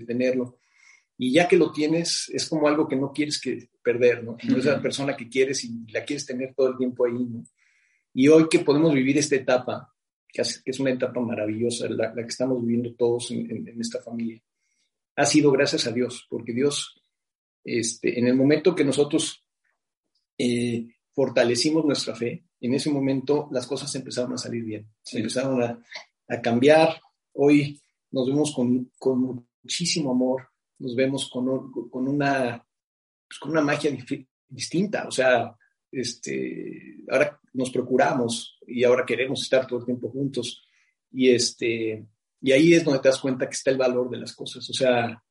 tenerlo. Y ya que lo tienes, es como algo que no quieres que perder, ¿no? No es la persona que quieres y la quieres tener todo el tiempo ahí, ¿no? Y hoy que podemos vivir esta etapa, que es una etapa maravillosa, la, que estamos viviendo todos en, esta familia, ha sido gracias a Dios, porque Dios, este, en el momento que nosotros eh, fortalecimos nuestra fe, en ese momento las cosas empezaron a salir bien, empezaron a, a, cambiar. Hoy nos vemos con, con muchísimo amor, nos vemos con, con una, pues, con una magia distinta, o sea, este, ahora nos procuramos y ahora queremos estar todo el tiempo juntos y este, y ahí es donde te das cuenta que está el valor de las cosas, o sea,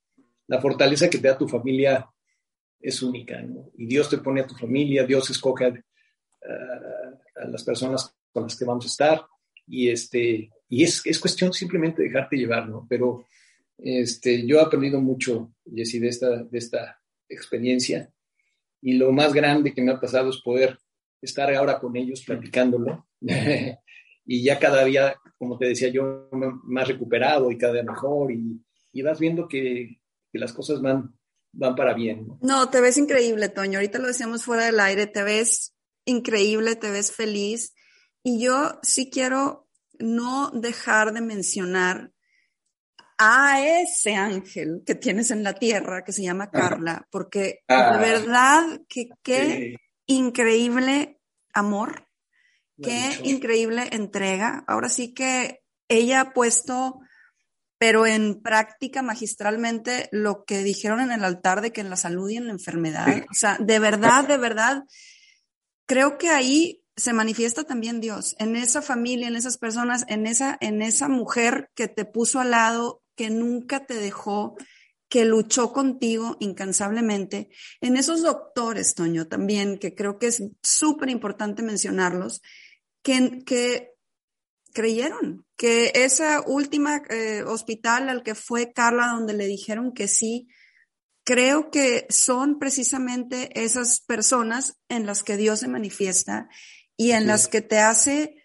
la fortaleza que te da tu familia es única, ¿no? Y Dios te pone a tu familia, Dios escoge a, las personas con las que vamos a estar y este, y es, es cuestión simplemente de dejarte llevar, ¿no? Pero este, yo he aprendido mucho, Jessy, de esta, de esta experiencia y lo más grande que me ha pasado es poder estar ahora con ellos platicándolo y ya cada día, como te decía yo, más recuperado y cada día mejor y, y vas viendo que, que, las cosas van, van para bien. ¿no? ¿no? te ves increíble, Toño. Ahorita lo decíamos fuera del aire, te ves increíble, te ves feliz y yo sí quiero no dejar de mencionar a ese ángel que tienes en la tierra que se llama Carla, porque de ah. verdad que qué increíble amor, qué increíble entrega. Ahora sí que ella ha puesto, pero en práctica magistralmente, lo que dijeron en el altar de que en la salud y en la enfermedad. O sea, de verdad, de verdad, creo que ahí se manifiesta también Dios, en esa familia, en esas personas, en esa, en esa mujer que te puso al lado que nunca te dejó, que luchó contigo incansablemente. En esos doctores, Toño, también, que creo que es súper importante mencionarlos, que, que creyeron que esa última eh, hospital al que fue Carla, donde le dijeron que sí, creo que son precisamente esas personas en las que Dios se manifiesta y en las que te hace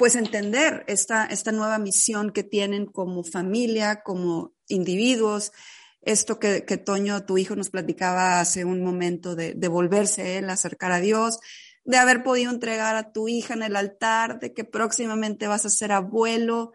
pues entender esta, esta nueva misión que tienen como familia, como individuos. Esto que, Toño, tu hijo, nos platicaba hace un momento de, de volverse él acercar a Dios, de haber podido entregar a tu hija en el altar, de que próximamente vas a ser abuelo.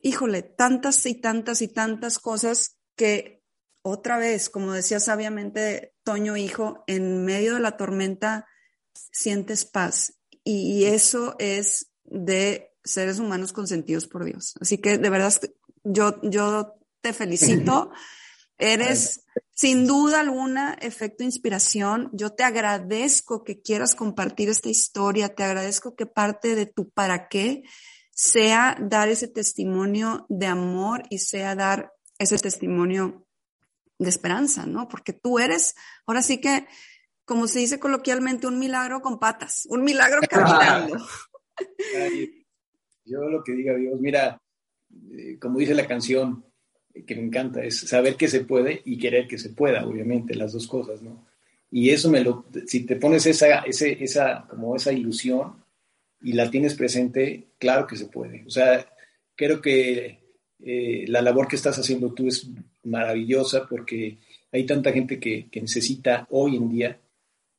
Híjole, tantas y tantas y tantas cosas que otra vez, como decía sabiamente Toño, hijo, en medio de la tormenta sientes paz. Y eso es de seres humanos consentidos por Dios. Así que de verdad yo, yo te felicito. Eres sin duda alguna efecto inspiración. Yo te agradezco que quieras compartir esta historia. Te agradezco que parte de tu para qué sea dar ese testimonio de amor y sea dar ese testimonio de esperanza, ¿no? Porque tú eres, ahora sí que, como se dice coloquialmente, un milagro con patas, un milagro caminando yo lo que diga Dios, mira, eh, como dice la canción, eh, que me encanta, es saber que se puede y querer que se pueda, obviamente, las dos cosas, ¿no? Y eso me lo, si te pones esa, ese, esa, como esa ilusión y la tienes presente, claro que se puede. O sea, creo que eh, la labor que estás haciendo tú es maravillosa porque hay tanta gente que, que necesita hoy en día,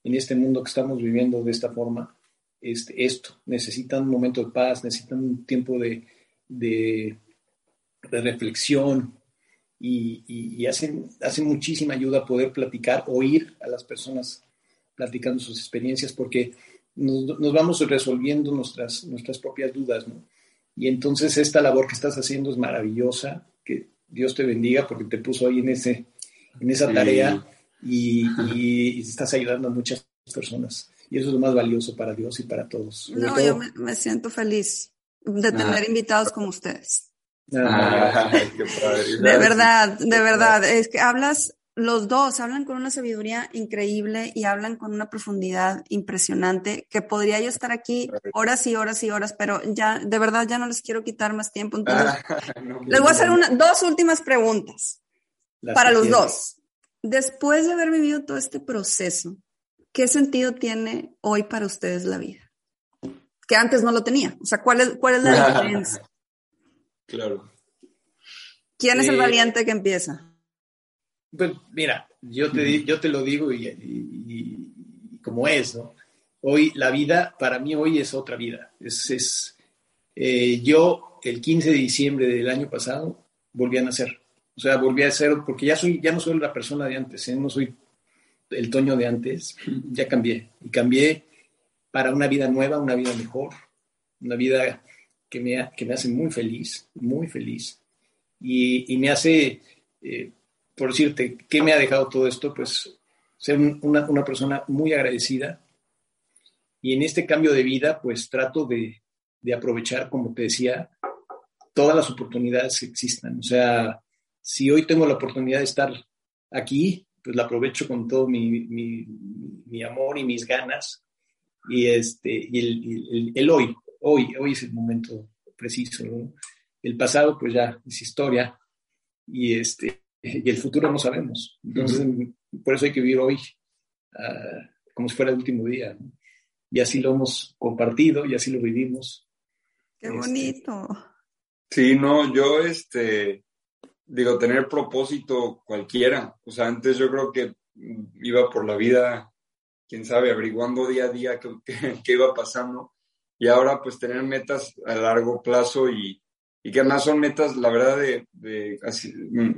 en este mundo que estamos viviendo de esta forma, este, esto, necesitan un momento de paz, necesitan un tiempo de, de, reflexión y, hacen, hacen muchísima ayuda poder platicar, oír a las personas platicando sus experiencias porque nos, nos, vamos resolviendo nuestras, nuestras propias dudas, ¿no? Y entonces esta labor que estás haciendo es maravillosa, que Dios te bendiga porque te puso ahí en, ese, en esa tarea y, y estás ayudando a muchas personas. Y eso es lo más valioso para Dios y para todos. No, yo me, siento feliz de tener invitados como ustedes. Ah, de verdad, de verdad. Es que hablas, los dos hablan con una sabiduría increíble y hablan con una profundidad impresionante que podría yo estar aquí horas y horas y horas, pero ya, de verdad, ya no les quiero quitar más tiempo. Entonces, les voy a hacer una, dos últimas preguntas para los dos. Después de haber vivido todo este proceso, ¿qué sentido tiene hoy para ustedes la vida? Que antes no lo tenía. O sea, ¿cuál es, cuál es la diferencia? Claro. ¿Quién es el eh, valiente que empieza? Pues mira, yo te, yo te lo digo y, como es, ¿no? Hoy la vida, para mí hoy es otra vida. Es, es eh, yo el 15 de diciembre del año pasado volví a nacer. O sea, volví a ser, porque ya, soy, ya no soy la persona de antes, ¿eh? no soy el Toño de antes, ya cambié. Y cambié para una vida nueva, una vida mejor, una vida que me, que me hace muy feliz, muy feliz. Y, me hace, eh, por decirte, ¿qué me ha dejado todo esto? Pues ser una, una, persona muy agradecida. Y en este cambio de vida, pues trato de, de aprovechar, como te decía, todas las oportunidades que existan. O sea, si hoy tengo la oportunidad de estar aquí, pues la aprovecho con todo mi, mi, mi amor y mis ganas. Y, este, y el, el, hoy, hoy, hoy es el momento preciso. El pasado, pues ya es historia. Y, este, y el futuro no sabemos. Entonces, por eso hay que vivir hoy uh, como si fuera el último día. Y así lo hemos compartido y así lo vivimos. Qué este, bonito. Sí, no, yo, este, digo, tener propósito cualquiera. O sea, antes yo creo que iba por la vida, quién sabe, averiguando día a día qué, iba pasando. Y ahora, pues, tener metas a largo plazo y, y que además son metas, la verdad, de, de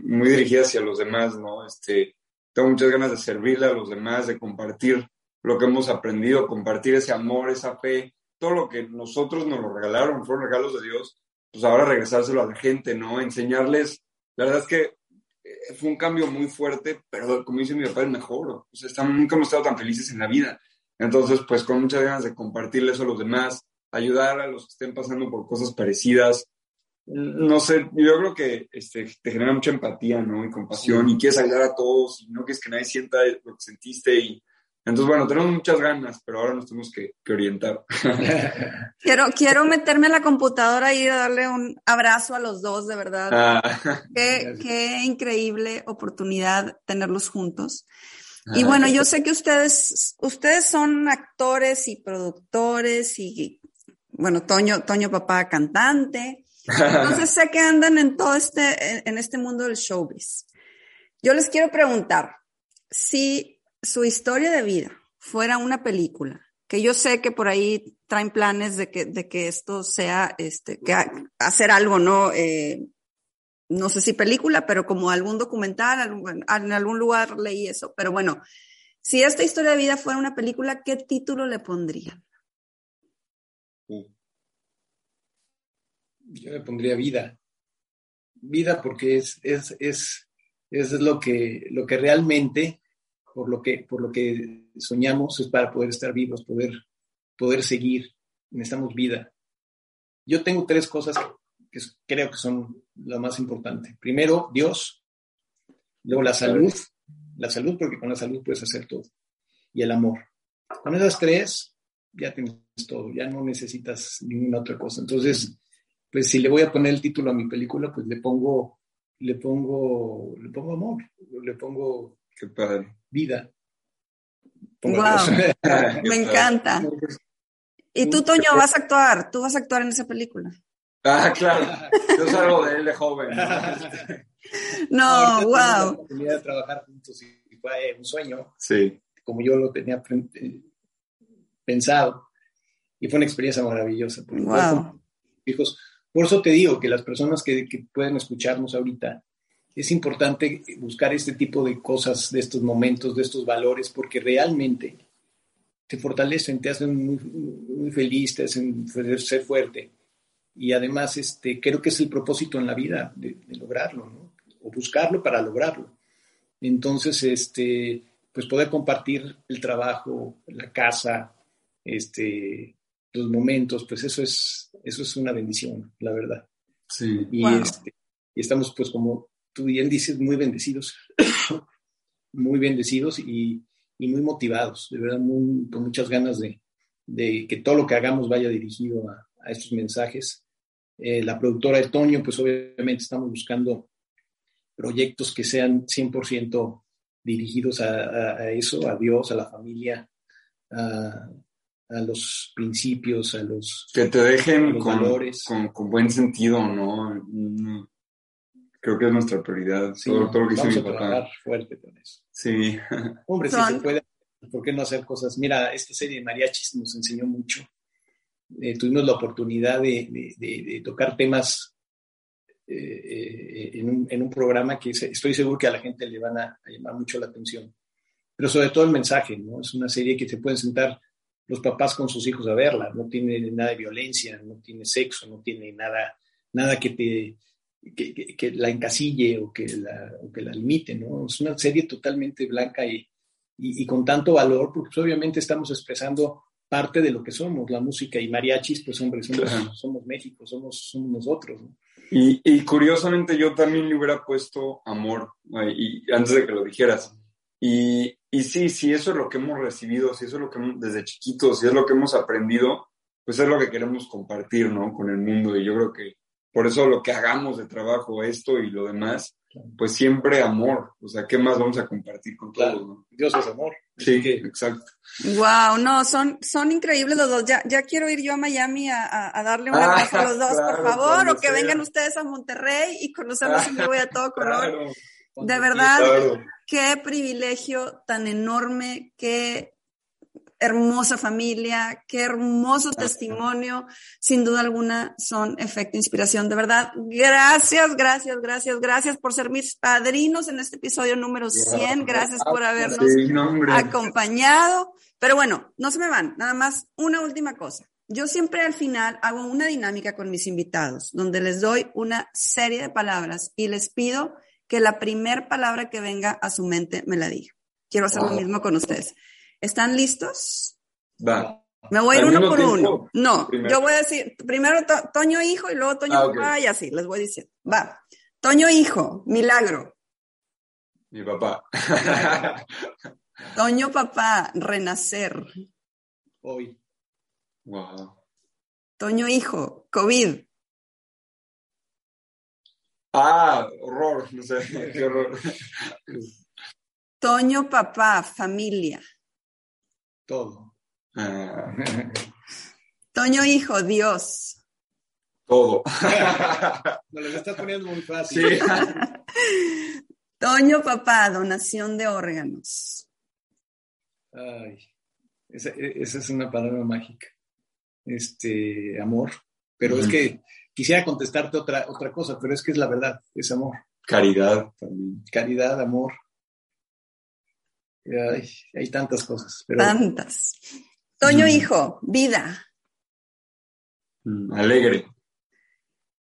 muy dirigidas hacia los demás, ¿no? Este, tengo muchas ganas de servirle a los demás, de compartir lo que hemos aprendido, compartir ese amor, esa fe, todo lo que nosotros nos lo regalaron, fueron regalos de Dios, pues ahora regresárselo a la gente, ¿no? Enseñarles la verdad es que eh, fue un cambio muy fuerte, pero como dice mi papá, es mejor. O sea, nunca hemos estado tan felices en la vida. Entonces, pues con muchas ganas de compartirle eso a los demás, ayudar a los que estén pasando por cosas parecidas. No sé, yo creo que este, te genera mucha empatía, ¿no? Y compasión, y quieres ayudar a todos, y no quieres que nadie sienta lo que sentiste, y entonces, bueno, tenemos muchas ganas, pero ahora nos tenemos que, orientar. quiero, quiero meterme a la computadora y darle un abrazo a los dos, de verdad. Ah. qué, qué, increíble oportunidad tenerlos juntos. y ah, bueno, yo sé que ustedes, ustedes son actores y productores y, bueno, Toño, Toño papá cantante. Entonces sé que andan en todo este, en este mundo del showbiz. Yo les quiero preguntar, si su historia de vida fuera una película, que yo sé que por ahí traen planes de que, de que esto sea, este, que hacer algo, ¿no? Eh, no sé si película, pero como algún documental, en algún lugar leí eso. Pero bueno, si esta historia de vida fuera una película, ¿qué título le pondrían? Yo le pondría vida. Vida porque es, es, es, es lo, que, lo que realmente por lo que, por lo que soñamos es para poder estar vivos, poder, poder seguir. Necesitamos vida. Yo tengo tres cosas que creo que son lo más importante. Primero, Dios. Luego, la salud. La salud, porque con la salud puedes hacer todo. Y el amor. Con esas tres, ya tienes todo. Ya no necesitas ninguna otra cosa. Entonces, pues si le voy a poner el título a mi película, pues le pongo, le pongo, le pongo amor. Le pongo Qué padre vida. Me encanta. Y tú, Toño, vas a actuar, tú vas a actuar en esa película. Ah, claro. Yo salgo de él de joven. No, wow. La oportunidad de trabajar juntos y fue un sueño. Sí. Como yo lo tenía pensado. Y fue una experiencia maravillosa. Wow. Hijos. Por eso te digo que las personas que, que pueden escucharnos ahorita, es importante buscar este tipo de cosas, de estos momentos, de estos valores, porque realmente te fortalecen, te hacen muy, feliz, te hacen ser fuerte. Y además, este, creo que es el propósito en la vida de, lograrlo, ¿no? O buscarlo para lograrlo. Entonces, este, pues poder compartir el trabajo, la casa, este, los momentos, pues eso es, eso es una bendición, la verdad. Sí. Y, este, y estamos pues como tú bien dices, muy bendecidos, muy bendecidos y, muy motivados, de verdad, con muchas ganas de, que todo lo que hagamos vaya dirigido a, estos mensajes. Eh, la productora de Toño, pues obviamente estamos buscando proyectos que sean 100% dirigidos a, eso, a Dios, a la familia, a, los principios, a los, que te dejen valores. Con, con, buen sentido, ¿no? Creo que es nuestra prioridad. Sí, todo, lo que vamos a trabajar fuerte con eso. Sí. Hombre, si se puede, ¿por qué no hacer cosas? Mira, esta serie de mariachis nos enseñó mucho. Eh, tuvimos la oportunidad de, de, tocar temas eh, eh, en, un, en, un, programa que estoy seguro que a la gente le van a, llamar mucho la atención. Pero sobre todo el mensaje, ¿no? Es una serie que se pueden sentar los papás con sus hijos a verla. No tiene nada de violencia, no tiene sexo, no tiene nada, nada que te que, la encasille o que la, que la limite, ¿no? Es una serie totalmente blanca y, y, con tanto valor, porque pues, obviamente estamos expresando parte de lo que somos, la música y mariachis, pues hombre, somos, somos México, somos, somos nosotros. ¿no? Y, y, curiosamente yo también le hubiera puesto amor, y antes de que lo dijeras. Y, y sí, si eso es lo que hemos recibido, si eso es lo que desde chiquitos, si es lo que hemos aprendido, pues es lo que queremos compartir, ¿no? Con el mundo. Y yo creo que por eso lo que hagamos de trabajo, esto y lo demás, pues siempre amor. O sea, ¿qué más vamos a compartir con todos? ¿no? Dios es amor. Sí, exacto. Wow, no, son, son increíbles los dos. Ya, ya quiero ir yo a Miami a, a, darle un ah, abrazo a los dos, por favor, o que vengan ustedes a Monterrey y conocernos y me voy a todo color. de verdad, qué privilegio tan enorme, qué hermosa familia, qué hermoso testimonio. Sin duda alguna son efecto inspiración. De verdad, gracias, gracias, gracias, gracias por ser mis padrinos en este episodio número 100. Gracias por habernos acompañado. Pero bueno, no se me van. Nada más una última cosa. Yo siempre al final hago una dinámica con mis invitados, donde les doy una serie de palabras y les pido que la primer palabra que venga a su mente me la diga. Quiero hacer lo mismo con ustedes. ¿Están listos? Va. Me voy a ir uno por uno. No, yo voy a decir primero Toño hijo y luego Toño ah, papá y así, les voy diciendo. Va. Toño hijo, milagro. Mi papá. Toño papá, renacer. Hoy. Wow. Toño hijo, COVID. Ah, horror, no sé, qué horror. Toño papá, familia. Todo. Ah. Toño hijo, Dios. Todo. Me lo estás poniendo muy fácil. Toño papá, donación de órganos. Ay, esa, es una palabra mágica. Este, amor. Pero es que quisiera contestarte otra, otra cosa, pero es que es la verdad, es amor. Caridad también. Caridad, amor. Hay, tantas cosas. Tantas. Toño Hijo, vida. Mm, alegre.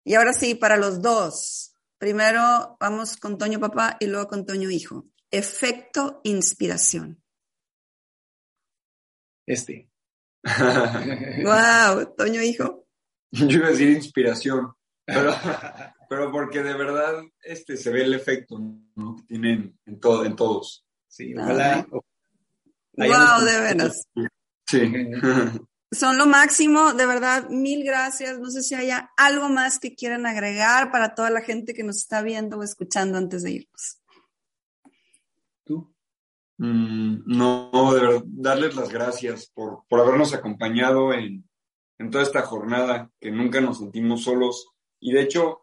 Y ahora sí, para los dos. Primero vamos con Toño Papá y luego con Toño Hijo. Efecto inspiración. Este. wow, Toño Hijo. Yo iba a decir inspiración, pero, pero porque de verdad este se ve el efecto que tienen en, todo, en todos. Sí, ojalá. Wow, de veras. Sí. Son lo máximo, de verdad, mil gracias. No sé si haya algo más que quieran agregar para toda la gente que nos está viendo o escuchando antes de irnos. ¿Tú? Mm, no, de verdad, darles las gracias por, por habernos acompañado en, en toda esta jornada, que nunca nos sentimos solos. Y de hecho,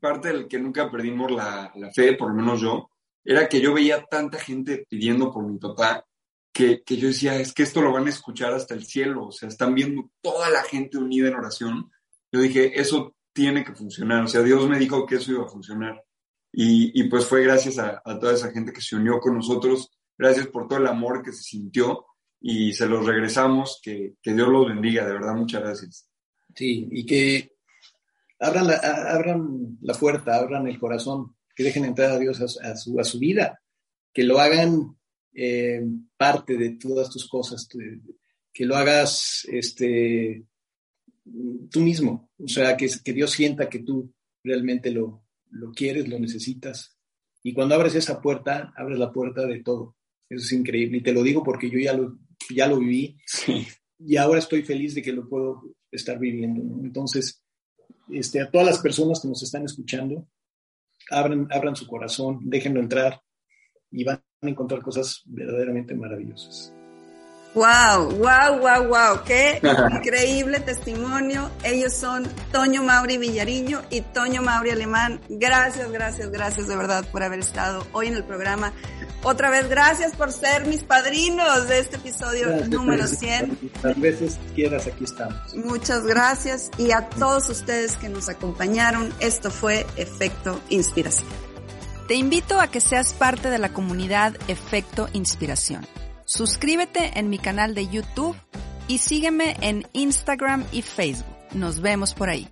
parte del que nunca perdimos la, la fe, por lo menos yo, era que yo veía tanta gente pidiendo por mi papá que, que, yo decía, es que esto lo van a escuchar hasta el cielo, o sea, están viendo toda la gente unida en oración. Yo dije, eso tiene que funcionar, o sea, Dios me dijo que eso iba a funcionar. Y, y pues fue gracias a, a, toda esa gente que se unió con nosotros, gracias por todo el amor que se sintió y se los regresamos, que, que Dios los bendiga, de verdad, muchas gracias. Sí, y que abran la, abran la puerta, abran el corazón, que dejen entrar a Dios a, su, a su, vida, que lo hagan eh, parte de todas tus cosas, que lo hagas este, tú mismo, o sea, que, que Dios sienta que tú realmente lo, lo quieres, lo necesitas. Y cuando abres esa puerta, abres la puerta de todo. Eso es increíble. Y te lo digo porque yo ya lo, ya lo viví. Y ahora estoy feliz de que lo puedo estar viviendo. Entonces, este, a todas las personas que nos están escuchando, abran, abran su corazón, déjenlo entrar y van a encontrar cosas verdaderamente maravillosas. Wow, wow, wow, wow, qué increíble testimonio. Ellos son Toño Mauri Villariño y Toño Mauri Alemán. Gracias, gracias, gracias de verdad por haber estado hoy en el programa. Otra vez, gracias por ser mis padrinos de este episodio número 100. Las veces quieras, aquí estamos. Muchas gracias y a todos ustedes que nos acompañaron. Esto fue Efecto Inspiración. Te invito a que seas parte de la comunidad Efecto Inspiración. Suscríbete en mi canal de YouTube y sígueme en Instagram y Facebook. Nos vemos por ahí.